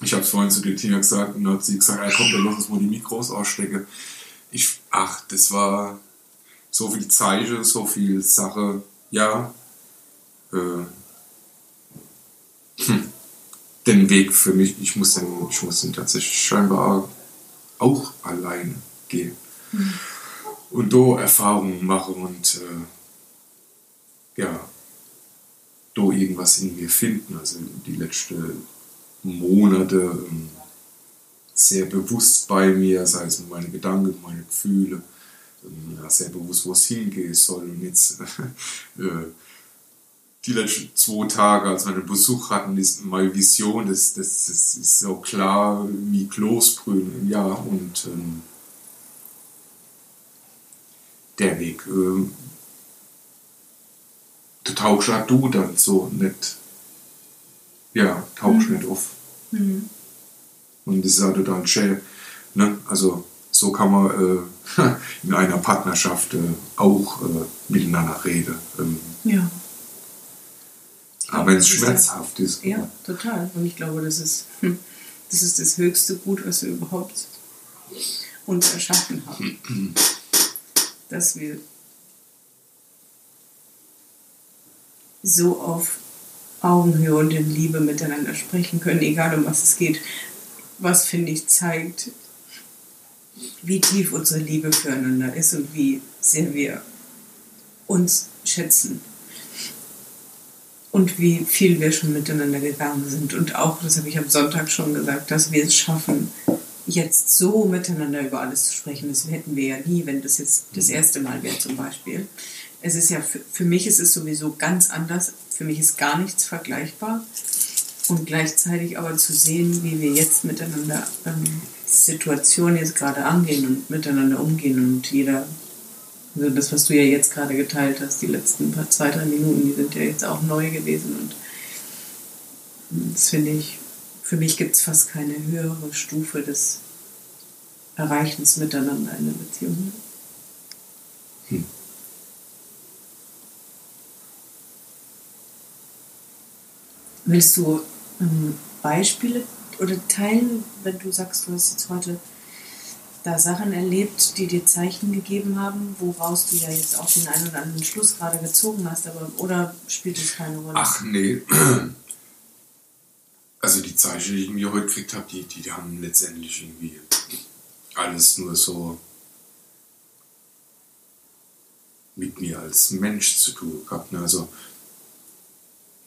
ich habe es vorhin zu Tina gesagt und dann hat sie gesagt, ja, komm, dann lass uns mal die Mikros ausstecken. Ich, ach, das war so viel Zeichen, so viel Sache. Ja, äh, hm, den Weg für mich, ich muss den, ich muss den tatsächlich scheinbar auch alleine gehen. Mhm. Und da Erfahrungen machen und äh, ja, da irgendwas in mir finden. Also die letzte Monate ähm, sehr bewusst bei mir, sei es mit meinen Gedanken, meine Gefühle, ähm, sehr bewusst, wo es hingehen soll. Und jetzt äh, die letzten zwei Tage, als wir den Besuch hatten, ist meine Vision, das, das, das ist so klar wie Kloßbrühen im Jahr und ähm, der Weg. Äh, du tauchst auch du dann so nicht ja, tauchst mhm. nicht auf. Mhm. Und das ist auch total schön. Ne? Also so kann man äh, in einer Partnerschaft äh, auch äh, miteinander reden. Ähm, ja. Aber wenn es schmerzhaft ist. Ja, total. Und ich glaube, das ist, hm, das ist das höchste Gut, was wir überhaupt uns erschaffen haben. dass wir so auf Augenhöhe und in Liebe miteinander sprechen können, egal um was es geht. Was, finde ich, zeigt, wie tief unsere Liebe füreinander ist und wie sehr wir uns schätzen. Und wie viel wir schon miteinander gegangen sind. Und auch, das habe ich am Sonntag schon gesagt, dass wir es schaffen, jetzt so miteinander über alles zu sprechen. Das hätten wir ja nie, wenn das jetzt das erste Mal wäre zum Beispiel es ist ja für, für mich ist es sowieso ganz anders. Für mich ist gar nichts vergleichbar. Und gleichzeitig aber zu sehen, wie wir jetzt miteinander ähm, Situationen jetzt gerade angehen und miteinander umgehen und jeder, also das, was du ja jetzt gerade geteilt hast, die letzten paar, zwei, drei Minuten, die sind ja jetzt auch neu gewesen und das finde ich, für mich gibt es fast keine höhere Stufe des Erreichens miteinander in der Beziehung. Hm. Willst du ähm, Beispiele oder teilen, wenn du sagst, du hast jetzt heute da Sachen erlebt, die dir Zeichen gegeben haben, woraus du ja jetzt auch den einen oder anderen Schluss gerade gezogen hast, aber oder spielt es keine Rolle? Ach nee. Also die Zeichen, die ich mir heute gekriegt habe, die, die haben letztendlich irgendwie alles nur so mit mir als Mensch zu tun gehabt. Ne? Also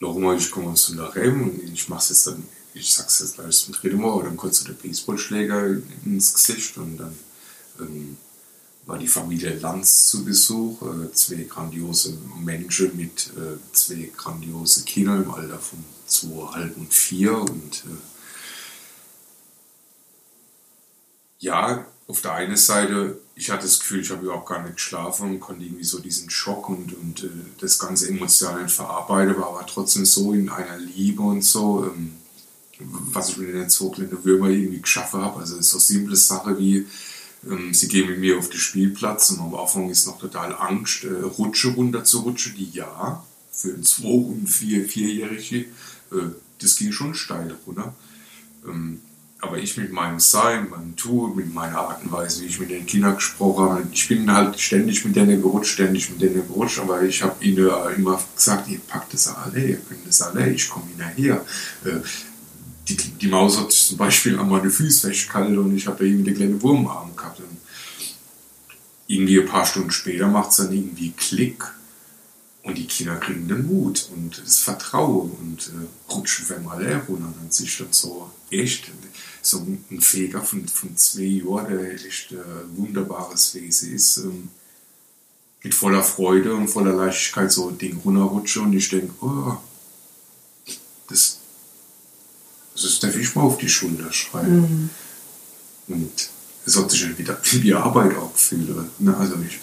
nochmal, ich komme aus der Rem und ich mach's jetzt dann, ich sag's jetzt gleich zum dritten Mal, aber dann kurz so der Baseballschläger ins Gesicht und dann ähm, war die Familie Lanz zu Besuch, äh, zwei grandiose Menschen mit äh, zwei grandiose Kindern im Alter von zweieinhalb und vier und äh, ja, auf der einen Seite, ich hatte das Gefühl, ich habe überhaupt gar nicht geschlafen und konnte irgendwie so diesen Schock und, und äh, das ganze emotional verarbeiten, war aber trotzdem so in einer Liebe und so, ähm, was ich mit den zwei kleinen Würmer irgendwie geschaffen habe. Also so simple Sache wie, ähm, sie gehen mit mir auf den Spielplatz und am Anfang ist noch total Angst, äh, Rutsche runter zu rutschen, die ja, für ein zwei- und vier, vierjährige, äh, das ging schon steil runter. Ähm, aber ich mit meinem Sein, meinem Tun, mit meiner Art und Weise, wie ich mit den Kindern gesprochen habe, ich bin halt ständig mit denen gerutscht, ständig mit denen gerutscht, aber ich habe ihnen immer gesagt, ihr packt das alle, ihr könnt das alle, ich komme hinterher. Äh, die, die Maus hat zum Beispiel an meine Füße festgehalten und ich habe irgendwie den kleinen Wurmarm gehabt. Und irgendwie ein paar Stunden später macht es dann irgendwie Klick und die Kinder kriegen den Mut und das Vertrauen und äh, rutschen für mal runter und dann sich dann so echt so ein Feger von, von zwei Jahren, der echt äh, wunderbares Wesen ist, ähm, mit voller Freude und voller Leichtigkeit so ein Ding runterrutsche und ich denke, oh, das, das darf ich mal auf die Schulter schreiben. Und es hat sich dann wieder wie Arbeit auch gefühlt. Ne? Also ich,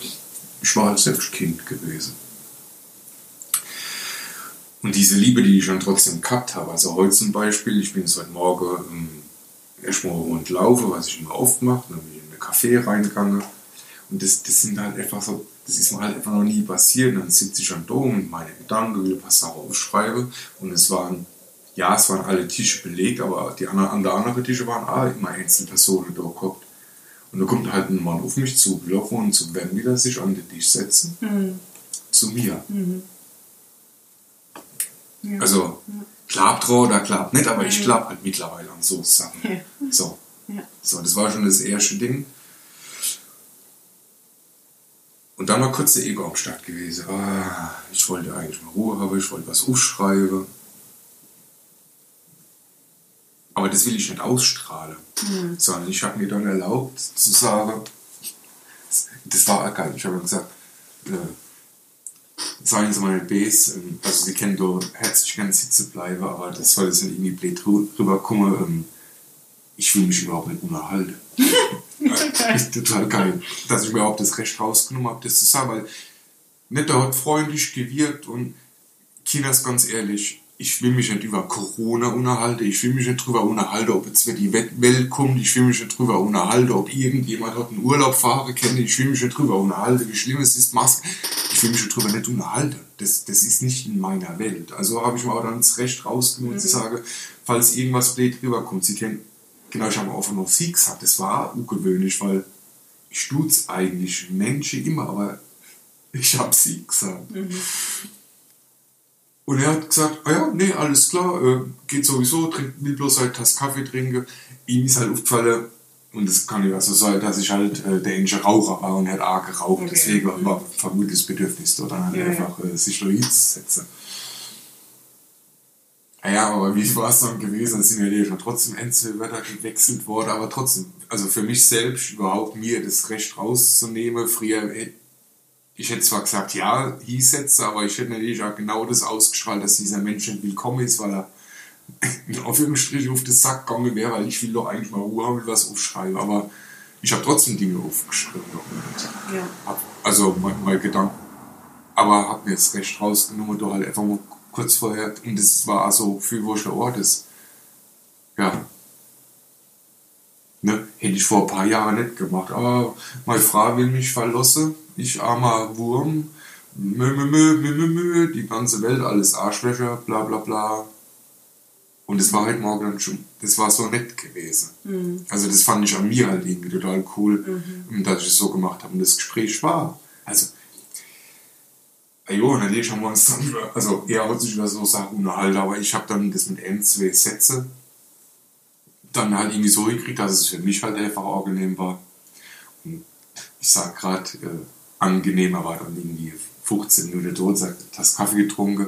ich war halt selbst Kind gewesen. Und diese Liebe, die ich dann trotzdem gehabt habe, also heute zum Beispiel, ich bin so heute Morgen ähm, erstmal rund laufe, was ich immer oft mache, dann bin ich in einen Café reingegangen. Und das, das sind halt einfach so, das ist mir halt einfach noch nie passiert. Und dann sitze ich dann da und meine Gedanken, will ein paar Sachen aufschreibe. Und es waren, ja, es waren alle Tische belegt, aber die anderen, an der anderen Tische waren auch immer Einzelpersonen da gehabt. Und da kommt halt ein Mann auf mich zu, gelaufen und zu wenn wieder sich an den Tisch setzen, zu mir. Ja. Also, klappt dran oder klappt nicht, aber ich glaube halt mittlerweile an so Sachen. Ja. So. Ja. so, das war schon das erste Ding. Und dann war kurz der Ego am Start gewesen. Ah, ich wollte eigentlich mal Ruhe haben, ich wollte was aufschreiben. Aber das will ich nicht ausstrahlen. Sondern ich habe mir dann erlaubt zu sagen, das war auch geil. Ich habe gesagt, äh, sagen Sie mal Bs, ähm, also Sie kennen da herzlich gerne sitzen bleiben, aber das soll jetzt nicht irgendwie blöd rü- rüberkommen. Ähm, ich will mich überhaupt nicht unterhalten. ist total geil, dass ich mir überhaupt das Recht rausgenommen habe, das zu sagen, weil Netter hat freundlich gewirkt und Kinders ganz ehrlich, ich will mich nicht über Corona unterhalten, ich will mich nicht drüber unterhalten, ob jetzt wieder die Welt- kommt, ich will mich nicht drüber unterhalten, ob irgendjemand hat einen Urlaub fahren kann, ich will mich nicht drüber unterhalten, wie schlimm es ist, Maske, ich will mich nicht drüber nicht unterhalten. Das, das ist nicht in meiner Welt. Also habe ich mir auch dann das Recht rausgenommen zu sagen, falls irgendwas blöd rüberkommt, Sie kennen, genau, ich habe auch noch Sie gesagt, das war ungewöhnlich, weil ich tut's eigentlich Menschen immer, aber ich habe Sie gesagt. Und er hat gesagt, ah ja, nee, alles klar, äh, geht sowieso, trinkt, will bloß halt das Kaffee trinken. Ihm ist halt aufgefallen, und das kann ja also sein, dass ich halt äh, der englische Raucher war und er hat arg geraucht, Okay. deswegen war vermutlich das Bedürfnis dort dann halt Ja, einfach äh, sich da hinzusetzen. Ah Ja, aber wie war es dann gewesen? Es sind ja schon trotzdem Einzelwörter gewechselt worden, aber trotzdem, also für mich selbst überhaupt mir das Recht rauszunehmen, früher hätte ich hätte zwar gesagt, ja, hieß jetzt, aber ich hätte natürlich auch genau das ausgestrahlt, dass dieser Mensch nicht willkommen ist, weil er in Anführungsstrichen auf den Sack gegangen wäre, weil ich will doch eigentlich mal Ruhe haben, will was aufschreiben, aber ich habe trotzdem Dinge aufgeschrieben. Und Ja. hab, also mein, mein Gedanke, aber habe mir das Recht rausgenommen, da halt einfach mal kurz vorher, und das war also für wo der Ort ist. Ja. Ich vor ein paar Jahren nicht gemacht. Aber meine Frau will mich verlassen. Ich armer Wurm. Mö, mö, mö, mö, mö, die ganze Welt, alles Arschlöcher, bla bla bla. Und das war heute Morgen dann schon, das war so nett gewesen. Also das fand ich an mir halt irgendwie total cool, dass ich es so gemacht habe. Und das Gespräch war. Also, jo, natürlich haben wir uns dann also er hat sich über so Sachen unterhalten, aber ich habe dann das mit ein, zwei Sätze dann halt irgendwie so gekriegt, dass es für mich halt einfach angenehm war. Und ich sag gerade, äh, angenehmer war dann irgendwie 15 Minuten dort, sagt, das Kaffee getrunken.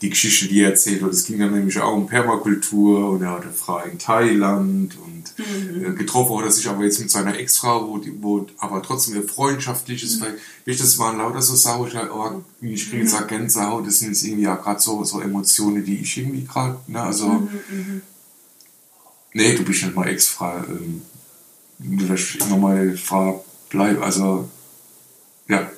die Geschichte, die er erzählt hat, es ging dann nämlich auch um Permakultur und er hatte Frau in Thailand und äh, getroffen hat er sich aber jetzt mit seiner Ex-Frau, wo, wo aber trotzdem ein freundschaftliches, weil, du, das waren lauter so ich, halt, oh, ich kriege jetzt auch Gänsehaut, das sind jetzt irgendwie ja gerade so, so Emotionen, die ich irgendwie gerade, ne, also, nee, du bist nicht mal Ex-Frau, ähm, du lässt immer mal Frau bleiben, also, ja.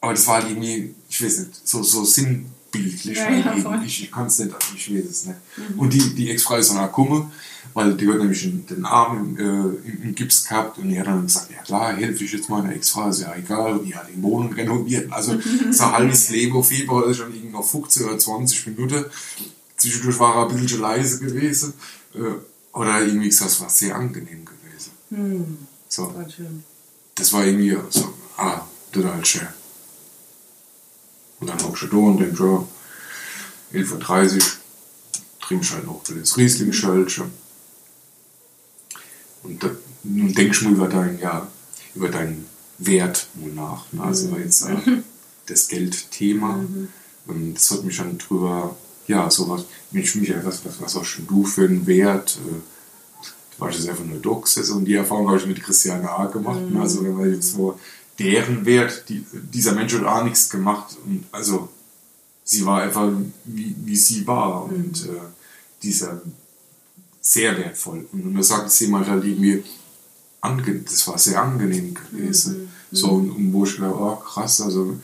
Aber das war halt irgendwie, ich weiß nicht, so, so sinnbildlich. Ja, ja, ich, ich kann es nicht, ich weiß es nicht. Und die, die Ex-Frau ist dann auch gekommen, weil die hat nämlich den Arm äh, im, im Gips gehabt und die hat dann gesagt, ja klar, helfe ich jetzt meiner Ex-Frau, ist ja egal, die hat die Wohnung renoviert. Also so ein halbes Leben Fieber ist schon irgendwie noch 15 oder 20 Minuten. Zwischendurch war er ein bisschen leise gewesen. Äh, oder irgendwie gesagt, es war sehr angenehm gewesen. Hm, So Gott schön. das war irgendwie so, ah, total schön. Und dann hockst du da und denkst, ja, 11.30 Uhr, trinkst halt noch das Riesling-Schölchen. Und da, nun denkst du mal über dein, ja, über deinen Wert mal nach. Ne? Also jetzt äh, das Geldthema. Und das hat mich dann drüber, ja, sowas, mich, mich was, was, was hast du für einen Wert? Äh, Du warst jetzt einfach nur da gesessen und die Erfahrung habe ich mit Christiane A. gemacht. ne? Also wenn man jetzt so deren Wert, die, dieser Mensch hat auch nichts gemacht. Und also sie war einfach wie, wie sie war und äh, dieser sehr wertvoll. Und man sagt es jemand halt irgendwie, ange das war sehr angenehm gewesen. So, und, und wo ich gedacht, oh krass, also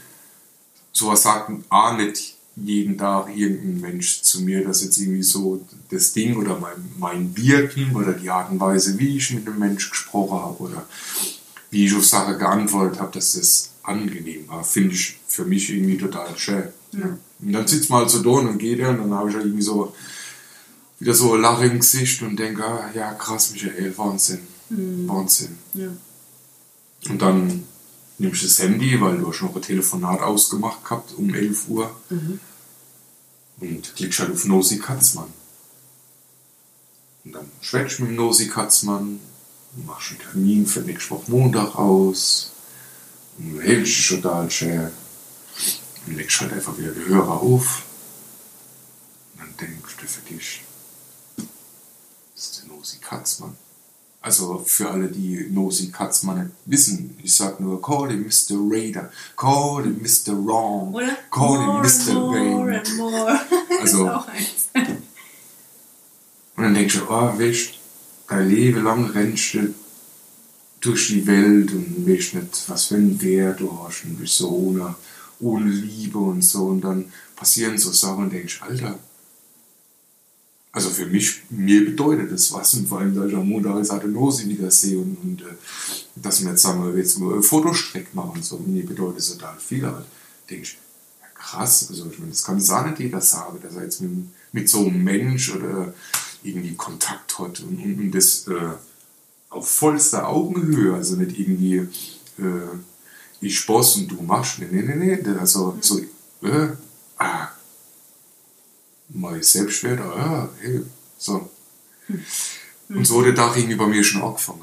sowas sagt auch nicht jeden Tag irgendein Mensch zu mir, dass jetzt irgendwie so das Ding oder mein, mein Wirken oder die Art und Weise, wie ich mit dem Mensch gesprochen habe oder wie ich auf Sache geantwortet habe, dass das angenehm war, finde ich für mich irgendwie total schön. Und dann sitzt man halt so da und dann geht er und dann habe ich halt irgendwie so wieder so ein Lachen im Gesicht und denke, ah, ja krass, Michael, Wahnsinn, Wahnsinn. Ja. Und dann nimmst du das Handy, weil du hast noch ein Telefonat ausgemacht gehabt um 11 Uhr. Und klickst halt auf Nosi Katzmann. Und dann schwätzt mit dem Nosi Katzmann, machst einen Termin für nächste Woche Montag aus. Und hältst dich total schön. Und legst halt einfach wieder die Hörer auf. Und dann denkst du für dich, das ist der Nosi Katzmann. Also für alle, die Nosy Katzmann nicht wissen, ich sag nur, call him Mr. Raider, call him Mr. Wrong, Oder? call him Mr. Wayne. Also-. Und dann denkst du, oh, weißt dein Leben lang rennst du durch die Welt und weißt nicht, was für einen Wert du hast und bist so ohne, ohne Liebe und so. Und dann passieren so Sachen und denkst, Alter, also für mich, mir bedeutet das was. Und vor allem, da ich am Montag jetzt hatte Nosi wieder sehe und, und äh, dass wir jetzt sagen wir jetzt mal Fotostreck machen und so, mir bedeutet das total viel. Aber denke ich, ja, krass, also ich meine, das kann es auch nicht jeder sagen, dass er jetzt mit, mit so einem Mensch oder irgendwie Kontakt hat. Und, und, und das äh, auf vollster Augenhöhe, also nicht irgendwie äh, ich boss und du machst, nee, nee, nee, nee, also so, äh, ah, mein Selbstwert, ah, hey, so. Und so hat der Tag irgendwie bei mir schon angefangen.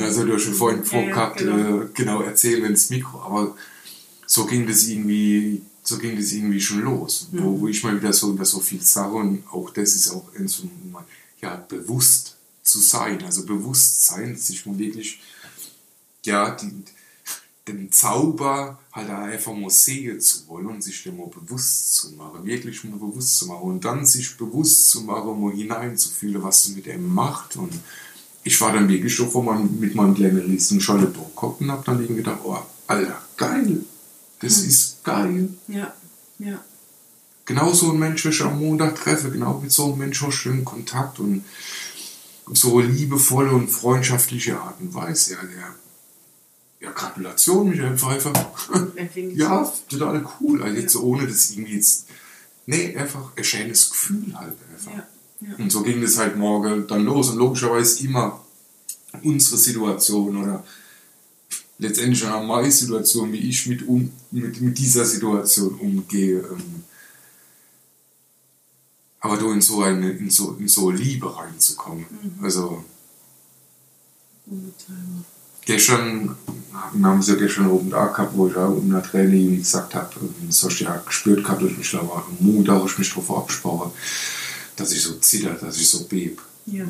Also du hast schon vorhin Ja, ja, genau. äh, genau erzählen ins Mikro, aber so ging das irgendwie, so ging das irgendwie schon los, wo, wo ich mal wieder so über so viel sage und auch das ist auch in so ja bewusst zu sein, also Bewusstsein, sich mal wirklich ja die, den Zauber halt auch einfach mal sehen zu wollen und sich dem mal bewusst zu machen, wirklich mal bewusst zu machen und dann sich bewusst zu machen, mal hineinzufühlen, was es mit einem macht und ich war dann wirklich so meinem, mit meinem kleinen Riesenscholle durchgeguckt und hab dann irgendwie gedacht, oh, Alter, geil, das ist geil. Ja, ja. Genau so ein Mensch, ich am Montag treffe, genau mit so einem Mensch hast du Kontakt und so liebevolle und freundschaftliche Art und Weise. Ja, der, ja Gratulation, Michael Pfeiffer. Ja, total cool. Also jetzt so ohne das irgendwie jetzt, nee, einfach ein schönes Gefühl halt einfach. Ja, ja. Und so ging das halt morgen dann los. Und logischerweise immer unsere Situation oder letztendlich auch meine Situation, wie ich mit, um, mit, mit dieser Situation umgehe. ähm. Aber du in so eine, in so, in so Liebe reinzukommen. Also, Unbezahlbar. Gestern, wir haben es ja gestern oben da gehabt, wo ich auch unter Training gesagt habe, das hast du ja gespürt gehabt durch mich, aber am Mut, da habe ich mich drauf abgesprochen, dass ich so zitter, dass ich so beb. Ja.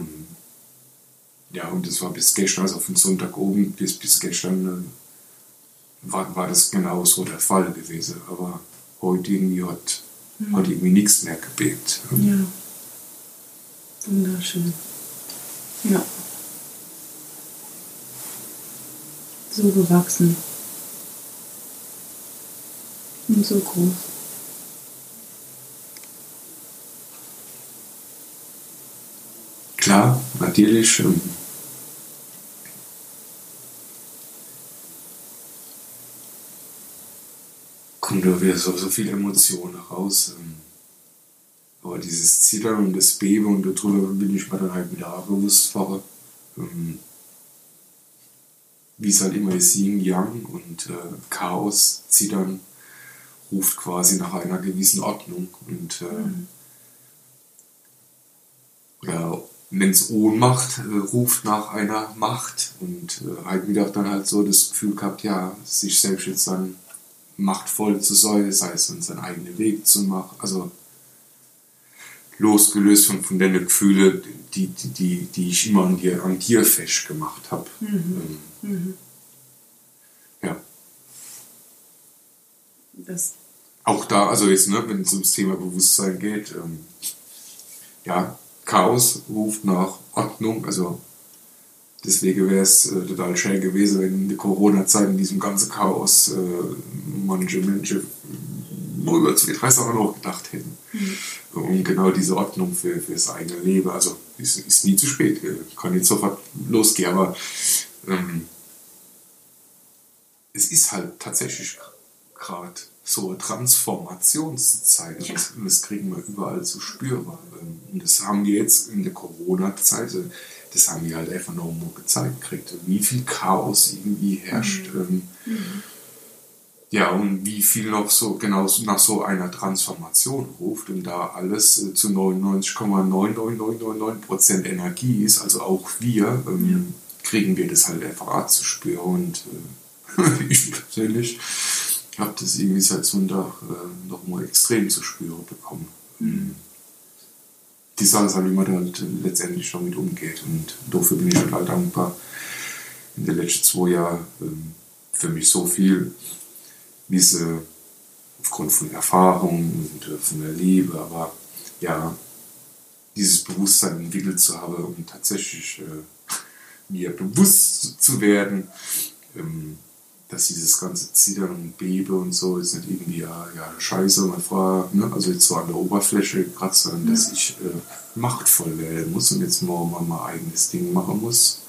Ja, und das war bis gestern, also von Sonntag oben bis, bis gestern, äh, war, war das genau so der Fall gewesen. Aber heute irgendwie hat, hat irgendwie nichts mehr gebebt. Ja. Wunderschön. Ja. So gewachsen. Und so groß. Klar, natürlich. ähm, kommt da wieder so, so viel Emotion raus. ähm, Aber dieses Zittern und das Beben und darüber bin ich mir dann halt wieder bewusst war. Wie es halt immer ist, Yin, Yang und äh, Chaos, Zittern ruft quasi nach einer gewissen Ordnung und äh, oder wenn es Ohnmacht äh, ruft nach einer Macht und äh, halt wieder dann halt so das Gefühl gehabt, ja, sich selbst jetzt dann machtvoll zu sein, sei es dann seinen eigenen Weg zu machen, also losgelöst von, von den Gefühlen, die, die, die, die ich immer an dir, an dir fest gemacht habe. Ähm, Ja, Das, auch da, also jetzt, ne, wenn es ums Thema Bewusstsein geht, ähm, ja, Chaos ruft nach Ordnung, also deswegen wäre es äh, total schön gewesen, wenn in der Corona-Zeit in diesem ganzen Chaos äh, manche Menschen nur über zwei, drei Sachen noch gedacht hätten. Und genau diese Ordnung für, für das eigene Leben, also ist, ist nie zu spät, äh, kann jetzt sofort losgehen, aber ähm, es ist halt tatsächlich gerade so eine Transformationszeit. Das, und das kriegen wir überall zu spüren. Ähm, Und das haben wir jetzt in der Corona-Zeit, äh, das haben wir halt einfach mal gezeigt gekriegt, wie viel Chaos irgendwie herrscht. ähm, Ja, und wie viel noch so genau nach so einer Transformation ruft und da alles äh, zu 99,99999% Energie ist, also auch wir, ähm, kriegen wir das halt einfach zu spüren. Und äh, ich persönlich habe das irgendwie seit Sonntag äh, nochmal extrem zu spüren bekommen. Die Sache ist halt, wie man halt letztendlich damit umgeht. Und dafür bin ich total dankbar. In den letzten zwei Jahren ähm, für mich so viel Wissen aufgrund von Erfahrungen und äh, von der Liebe, aber ja, dieses Bewusstsein entwickelt zu haben, um tatsächlich äh, mir bewusst zu werden, ähm, dass dieses ganze Zittern und Bebe und so ist nicht irgendwie, ja, ja scheiße, meine Frau, ne, also jetzt so an der Oberfläche kratzt, sondern dass ich äh, machtvoll werden muss und jetzt morgen mal mein eigenes Ding machen muss.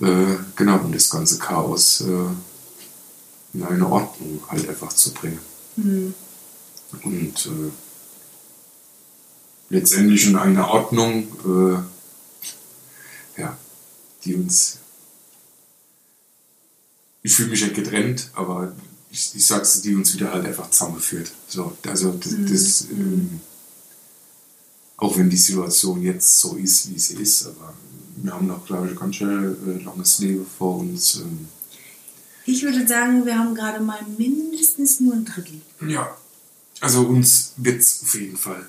Äh, genau, um das ganze Chaos äh, in eine Ordnung halt einfach zu bringen. Und äh, letztendlich in einer Ordnung, äh, ja, die uns ich fühle mich nicht getrennt, aber ich, ich sag's, die uns wieder halt einfach zusammenführt. So, also das, das ähm, auch wenn die Situation jetzt so ist, wie sie ist, aber wir haben noch, glaube ich, ein ganz schön äh, langes Leben vor uns. Ähm, ich würde sagen, wir haben gerade mal mindestens nur ein Drittel. ja, also uns wird es auf jeden Fall,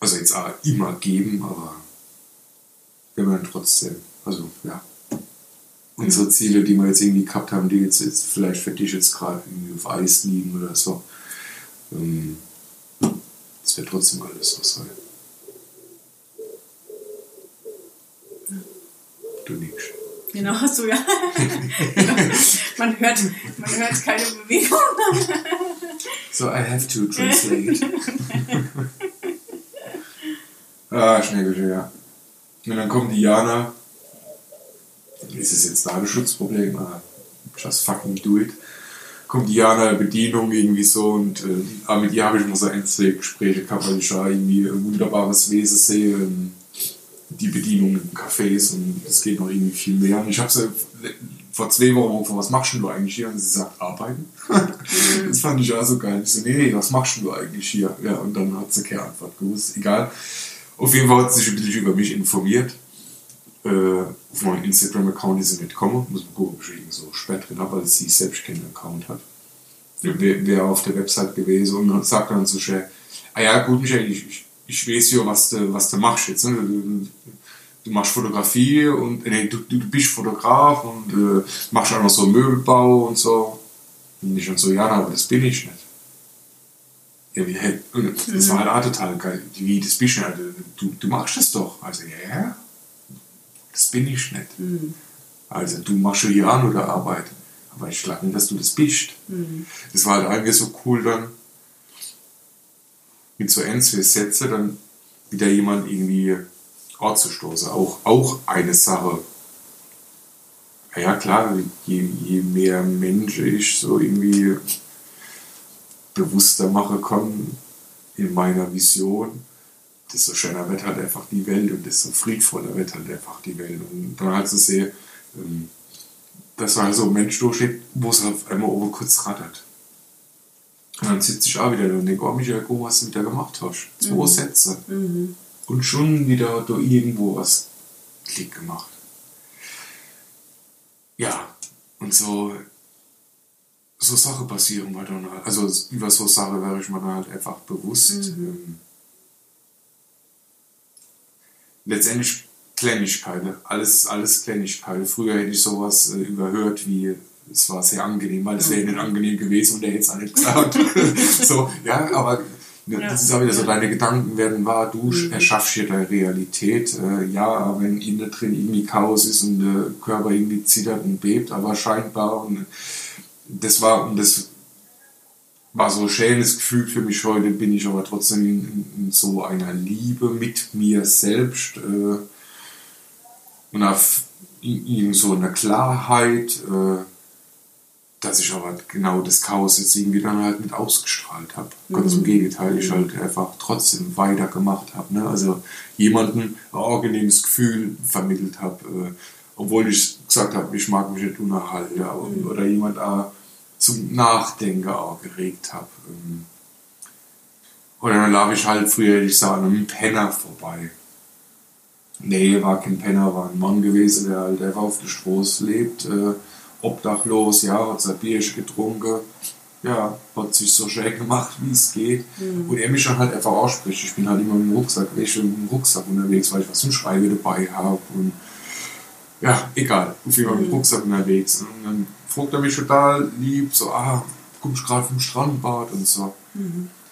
also jetzt auch immer geben, aber wir werden trotzdem, also ja, unsere Ziele, die wir jetzt irgendwie gehabt haben, die jetzt, jetzt vielleicht für dich jetzt gerade irgendwie auf Eis liegen oder so, ähm, das wird trotzdem alles so sein. Du nix. Genau, hast du ja. man, hört, man hört keine Bewegung. So, I have to translate. ah, Schnägelchen, ja. Und dann kommt Diana. Ist es jetzt Datenschutzproblem? Ah, just fucking do it. Kommt Diana, Bedienung irgendwie so und äh, aber mit ihr habe ich immer so Einzelgespräche gehabt, weil ich da irgendwie ein wunderbares Wesen sehe. ähm, Die Bedienung in Cafés und es geht noch irgendwie viel mehr. Ich habe sie vor zwei Wochen gefragt, was machst du eigentlich hier? Und sie sagt, arbeiten. das fand ich auch so geil. Ich so, nee, nee, was machst du eigentlich hier? Ja, und dann hat sie keine Antwort gewusst. Egal. Auf jeden Fall hat sie sich ein bisschen über mich informiert. äh, auf meinen Instagram-Account ist sie nicht gekommen. Muss man gucken, ob ich irgendwie so spät drin habe, weil sie selbst keinen Account hat. Wäre wär auf der Website gewesen und sagt dann so schnell, ah ja, gut, Michael, ich, ich, ich weiß ja, was du, was du machst jetzt. Ne? Du, du machst Fotografie und nee, du, du bist Fotograf und äh, machst auch noch so Möbelbau und so. Und ich und so, ja, aber das bin ich nicht. Ja, wie, hey, das war halt auch total geil. Wie, das bist du nicht. Du, du machst das doch. Also, ja, das bin ich nicht. Also, du machst schon hier an oder Arbeit. Aber ich glaube nicht, dass du das bist. Das war halt eigentlich so cool dann, mit so ein, zwei Sätze dann wieder jemand irgendwie anzustoßen. Auch, auch eine Sache. Ja klar, je, je mehr Mensch ich so irgendwie bewusster machen kann in meiner Vision, desto schöner wird halt einfach die Welt und desto friedvoller wird halt einfach die Welt. Und dann halt zu so sehen, ähm, dass da so ein Mensch durchsteht, wo es auf einmal oben kurz rattert. Und dann sitze ich auch wieder da und denke, oh Michael, guck, was du wieder gemacht hast. Zwei Sätze. Und schon wieder da irgendwo was Klick gemacht. Ja, und so, so Sachen passieren mir dann halt. Also über so Sachen wäre ich mir dann halt einfach bewusst. Ähm, letztendlich Kleinigkeiten, alles, alles Kleinigkeiten. Früher hätte ich sowas äh, überhört wie, es war sehr angenehm, weil es wäre nicht angenehm gewesen und der hätte es auch nicht gesagt. so, ja, aber ne, das ist auch wieder so, deine Gedanken werden wahr, du erschaffst hier deine Realität. Äh, ja, wenn innen drin irgendwie Chaos ist und der Körper irgendwie zittert und bebt, aber scheinbar und das war, und das war so ein schönes Gefühl für mich heute, bin ich aber trotzdem in, in so einer Liebe mit mir selbst äh, und auf in, in so einer Klarheit, äh, dass ich aber genau das Chaos jetzt irgendwie dann halt mit ausgestrahlt habe. Ganz im Gegenteil, ich halt einfach trotzdem weitergemacht habe. Ne? Also jemandem ein angenehmes Gefühl vermittelt habe, äh, obwohl ich gesagt habe, ich mag mich nicht unterhalten. Ja, und, Oder jemand auch zum Nachdenken auch geregt habe. Ähm, oder dann laufe ich halt früher, ich sagen, einem Penner vorbei. Nee, war kein Penner, war ein Mann gewesen, der halt einfach auf der Straße lebt, äh, obdachlos, ja, hat sein Bierchen getrunken, ja, hat sich so schön gemacht, wie es geht. Und er mich dann halt einfach ausspricht. Ich bin halt immer mit dem Rucksack, ich bin mit dem Rucksack unterwegs, weil ich was zum Schreiben dabei habe. Und ja, egal, auf jeden Fall mit dem Rucksack unterwegs. Und dann fragt er mich total lieb, so, ah, kommst gerade vom Strandbad und so.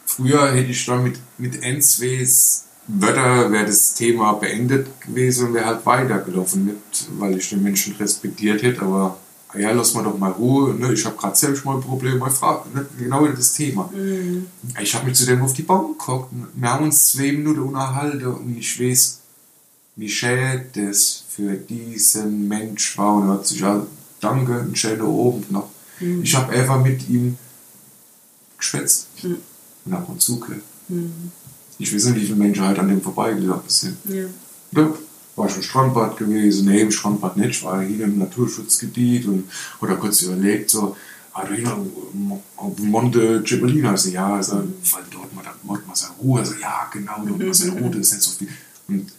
Früher hätte ich dann mit, mit Enzwees Wörter wäre das Thema beendet gewesen und wäre halt weitergelaufen, mit, weil ich den Menschen respektiert hätte, aber ja, lass mal doch mal Ruhe, ne? ich habe gerade selbst mal ein Problem, mal fragen, ne? genau das Thema. Ich habe mich zu dem auf die Bank geguckt, wir haben uns zwei Minuten unterhalten und ich weiß, wie schön das für diesen Mensch war und er hat sich ja, danke, ein schöner Abend noch. Ich habe einfach mit ihm geschwätzt und ab und zu gehört. Ich weiß nicht, wie viele Menschen halt an dem vorbeigelaufen sind. Ja. Ja, war schon Strandbad gewesen, nee, im Strandbad nicht, ich war hier im Naturschutzgebiet und oder kurz überlegt, so, auf Monte Cipolline, also ja, also, weil dort mal, da macht man seine Ruhe, also ja, genau, dort mal seine Ruhe, das ist nicht so viel. Und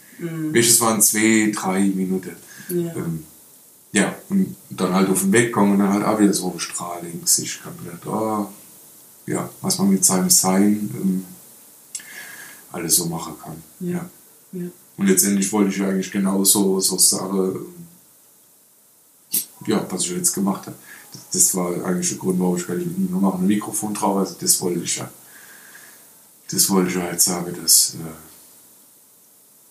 welches waren zwei, drei Minuten. Ja. Ähm, ja, und dann halt auf den Weg kommen und dann halt auch wieder so ein Strahl im Gesicht. Ich hab gedacht, oh, ja, was man mit seinem Sein ähm, alles so machen kann. Ja. Ja. Und letztendlich wollte ich eigentlich genau so, so Sache, ähm, ja, was ich jetzt gemacht habe. Das, war eigentlich der Grund, warum ich gleich mit ihm noch ein Mikrofon drauf also das wollte ich ja. Das wollte ich ja halt sagen, dass äh,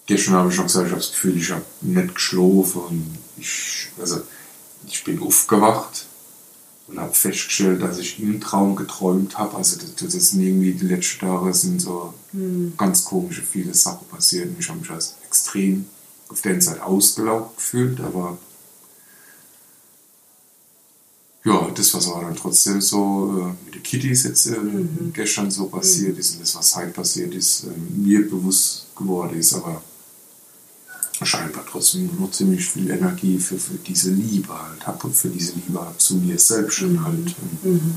gestern habe ich schon gesagt, ich habe das Gefühl, ich habe nicht geschlafen ich, also ich bin aufgewacht und habe festgestellt, dass ich im Traum geträumt habe. Also das, das ist irgendwie die letzten Tage sind so ganz komische viele Sachen passiert und ich habe mich als extrem auf der einen Seite ausgelaugt gefühlt, aber ja, das was aber dann trotzdem so äh, mit den Kittys jetzt äh, gestern so passiert ist und das was heute passiert ist, äh, mir bewusst geworden ist, aber scheinbar trotzdem noch ziemlich viel Energie für, für diese Liebe halt habe, für diese Liebe zu mir selbst schon halt. Und,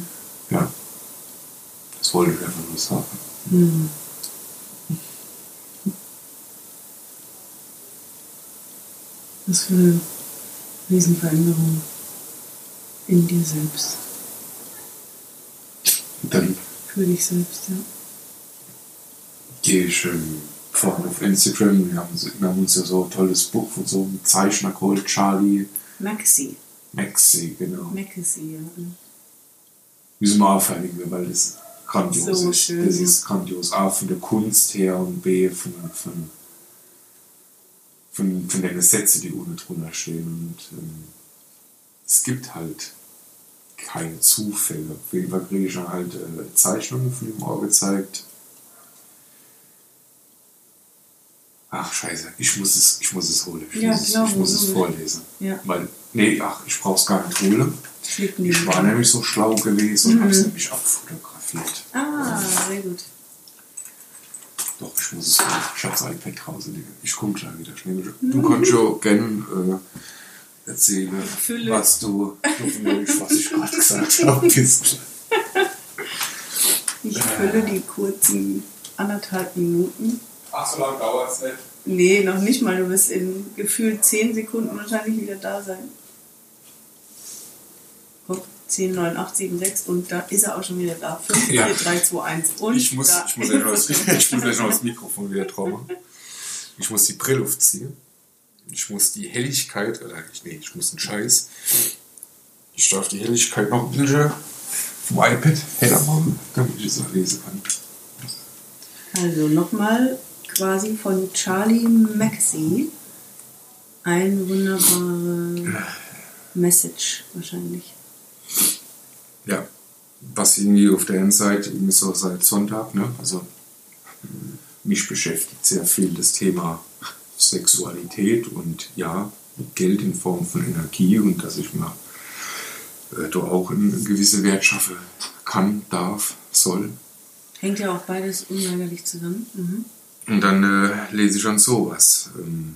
Ja, das wollte ich einfach nur sagen. Was für eine Riesenveränderung in dir selbst. Und dann Für dich selbst, ja. gehe ich ähm, vorhin auf Instagram. Wir haben, wir haben uns ja so ein tolles Buch von so einem Zeichner geholt, Charlie Maxi. Maxi, genau. Maxi, ja. Müssen wir verlinken, weil das grandios So ist. schön, das ja. ist grandios. A von der Kunst her und B von, von, von, von den Sätzen, die unten drunter stehen. Und ähm, es gibt halt keine Zufälle. Auf jeden Fall kriege ich dann halt äh, Zeichnungen von ihm auch gezeigt. Ach scheiße, ich muss es, ich muss es holen. Ich Ja, muss, es, klar, ich muss es vorlesen. Ja. Weil, nee, ach, ich brauch's gar nicht holen. Ich war nämlich so schlau gewesen und Mhm. hab's nämlich abfotografiert. Ah, sehr gut. Doch, ich muss es holen. Ich hab's iPad draußen liegen. Ich komm gleich wieder schnell. Du kannst ja gerne äh, erzählen, Fülle. was du, hoffentlich, was ich gerade gesagt habe. Ich fülle die kurzen anderthalb Minuten. Ach, so lange dauert's nicht. Nee, noch nicht mal. Du wirst in gefühlt 10 Sekunden wahrscheinlich wieder da sein. Guck, 10, 9, 8, 7, 6 und da ist er auch schon wieder da. 5, Ja. 4, 3, 2, 1 und Ich muss, da ich muss gleich noch das, ich muss gleich noch das Mikrofon wieder drauf machen. Ich muss die Brille aufziehen. Ich muss die Helligkeit, oder nee, ich muss einen Scheiß. Ich darf die Helligkeit noch ein bisschen vom iPad heller machen, damit ich es auch lesen kann. Also nochmal quasi von Charlie Maxey. Ein wunderbare Message wahrscheinlich. Ja, was irgendwie auf der einen Seite irgendwie so seit Sonntag, ne? Also mich beschäftigt sehr viel das Thema Sexualität und ja, Geld in Form von Energie und dass ich mir äh, da auch eine gewisse Wert schaffe kann, darf, soll. Hängt ja auch beides unweigerlich zusammen. Mhm. Und dann äh, lese ich an sowas. Ähm,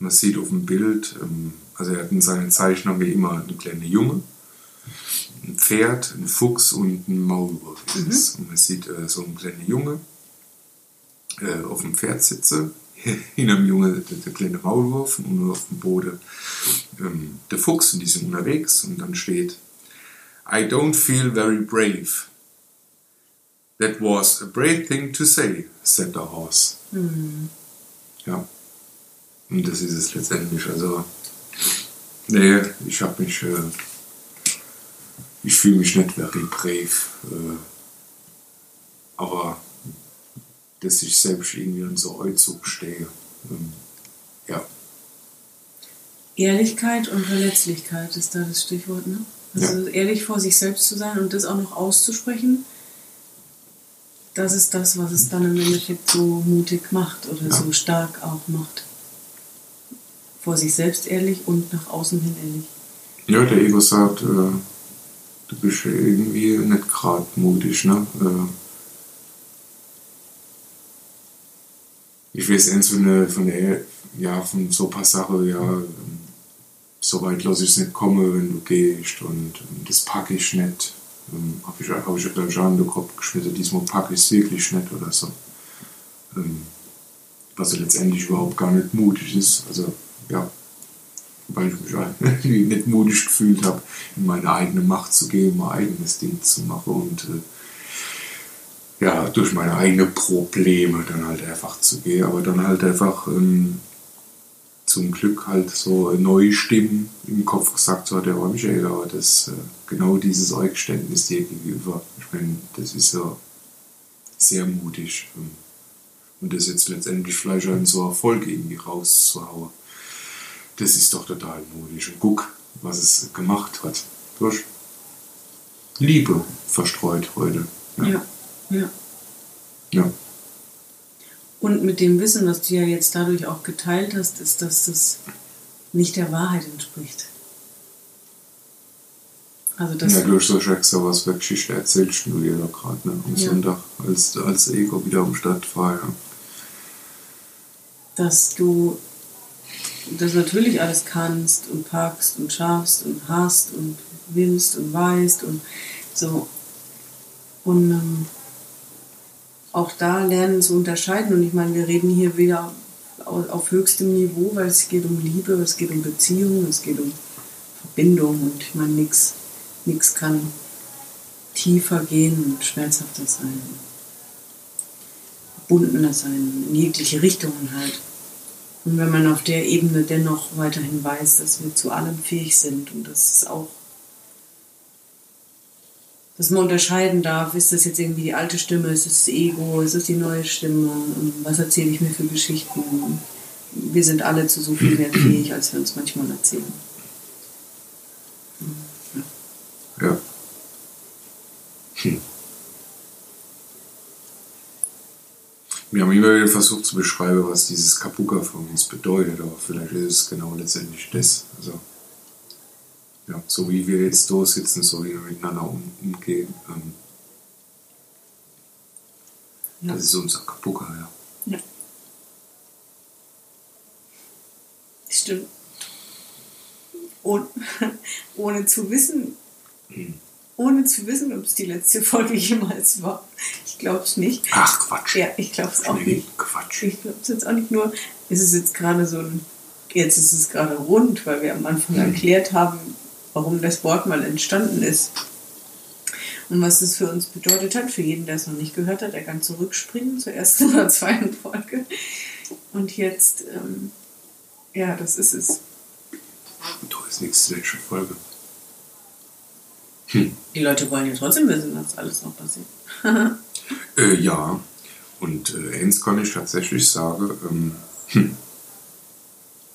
man sieht auf dem Bild, ähm, also er hat in seinen Zeichnungen wie immer eine kleine Junge, ein Pferd, ein Fuchs und ein Maulwurf. es. Und man sieht äh, so einen kleinen Junge äh, auf dem Pferd sitze, hinter dem Junge der, der kleine Maulwurf und auf dem Boden ähm, der Fuchs und die sind unterwegs und dann steht I don't feel very brave. That was a brave thing to say, said the horse. Ja. Und das ist es letztendlich. Also, nee, ich habe mich, äh, ich fühle mich nicht very brave. Äh, aber, dass ich selbst irgendwie an so Euzug stehe. Ähm, ja. Ehrlichkeit und Verletzlichkeit ist da das Stichwort, ne? Also ehrlich vor sich selbst zu sein und das auch noch auszusprechen, das ist das, was es dann im Endeffekt so mutig macht oder Ja. so stark auch macht. Vor sich selbst ehrlich und nach außen hin ehrlich. Ja, der Ego sagt, äh, du bist irgendwie nicht gerade mutig, ne? Äh, ich weiß eins von der, von der, ja, von so ein paar Sachen, ja, ähm, so weit lasse ich es nicht kommen, wenn du gehst und ähm, das packe ich nicht. Ähm, habe ich, hab ich ja gleich an den Kopf geschmissen, diesmal packe ich es wirklich nicht oder so. Ähm, was ja letztendlich überhaupt gar nicht mutig ist. Also, ja, weil ich mich halt nicht mutig gefühlt habe, in meine eigene Macht zu gehen, mein eigenes Ding zu machen und äh, ja, durch meine eigenen Probleme dann halt einfach zu gehen, aber dann halt einfach ähm, zum Glück halt so neue Stimmen im Kopf gesagt hat, der war Michael, aber das äh, genau dieses Eingeständnis dir gegenüber, ich meine, das ist ja sehr mutig und das jetzt letztendlich vielleicht auch in so Erfolg irgendwie rauszuhauen das ist doch total mutig. Und guck, was es gemacht hat. Durch Liebe verstreut heute. Ja, ja. ja. Und mit dem Wissen, was du ja jetzt dadurch auch geteilt hast, ist, dass das nicht der Wahrheit entspricht. Also das ja durch so Schreck sowas für Geschichte erzählst du dir doch gerade ne, am Ja. Sonntag, als, als Ego wieder am Start war. Ja. dass du das natürlich alles kannst und packst und schaffst und hast und willst und weißt und so. Und ähm, auch da lernen zu unterscheiden. Und ich meine, wir reden hier wieder auf höchstem Niveau, weil es geht um Liebe, es geht um Beziehung, es geht um Verbindung und ich meine, nichts kann tiefer gehen und schmerzhafter sein, verbundener sein, in jegliche Richtungen halt. Und wenn man auf der Ebene dennoch weiterhin weiß, dass wir zu allem fähig sind und dass es auch, dass man unterscheiden darf, ist das jetzt irgendwie die alte Stimme, ist es das Ego, ist es die neue Stimme, was erzähle ich mir für Geschichten. Wir sind alle zu so viel mehr fähig, als wir uns manchmal erzählen. Ja. Hm. Wir haben immer wieder versucht zu beschreiben, was dieses Kapuka für uns bedeutet, aber vielleicht ist es genau letztendlich das. Also, ja, so wie wir jetzt da sitzen, so wie wir miteinander um, umgehen. Ähm, ja. Das ist unser Kapuka, ja. Ja. Stimmt. Und, ohne zu wissen, hm ohne zu wissen, ob es die letzte Folge jemals war. Ich glaube es nicht. Ach Quatsch. Ja, ich glaube es auch nicht. Quatsch. Ich glaube es jetzt auch nicht nur. Ist es jetzt gerade so ein. Jetzt ist es gerade rund, weil wir am Anfang mhm. erklärt haben, warum das Wort mal entstanden ist. Und was es für uns bedeutet hat, für jeden, der es noch nicht gehört hat, der kann zurückspringen zur ersten oder zweiten Folge. Und jetzt, ähm, ja, das ist es. Du ist nichts welche Folge. Hm. Die Leute wollen ja trotzdem wissen, was alles noch passiert. äh, ja, und äh, eins kann ich tatsächlich sagen, ähm, hm.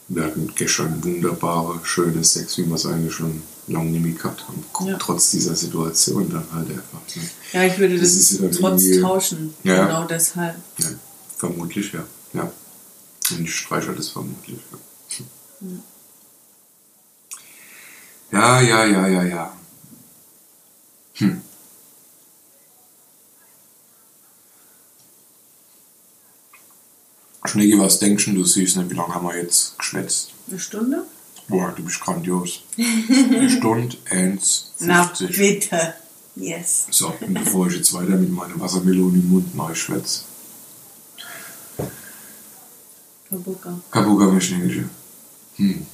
Wir hatten gestern wunderbare, schöne Sex, wie wir es eigentlich schon lange nicht mehr gehabt haben. Ja. Trotz dieser Situation dann halt einfach. Ne? Ja, ich würde das, das trotz tauschen. Ja, genau deshalb. Ja, vermutlich, ja. ja. Und ich streiche das vermutlich. Ja, ja, ja, ja, ja. Hm. Schneggi, was denkst du, du siehst nicht, wie lange haben wir jetzt geschwätzt? Eine Stunde? Boah, du bist grandios. Eine Stunde, eins, 50. Na bitte. Yes. So, und bevor ich jetzt weiter mit meiner Wassermelone im Mund neu schwätze. Kabuka. Kabuka, Mischnägische. Hm.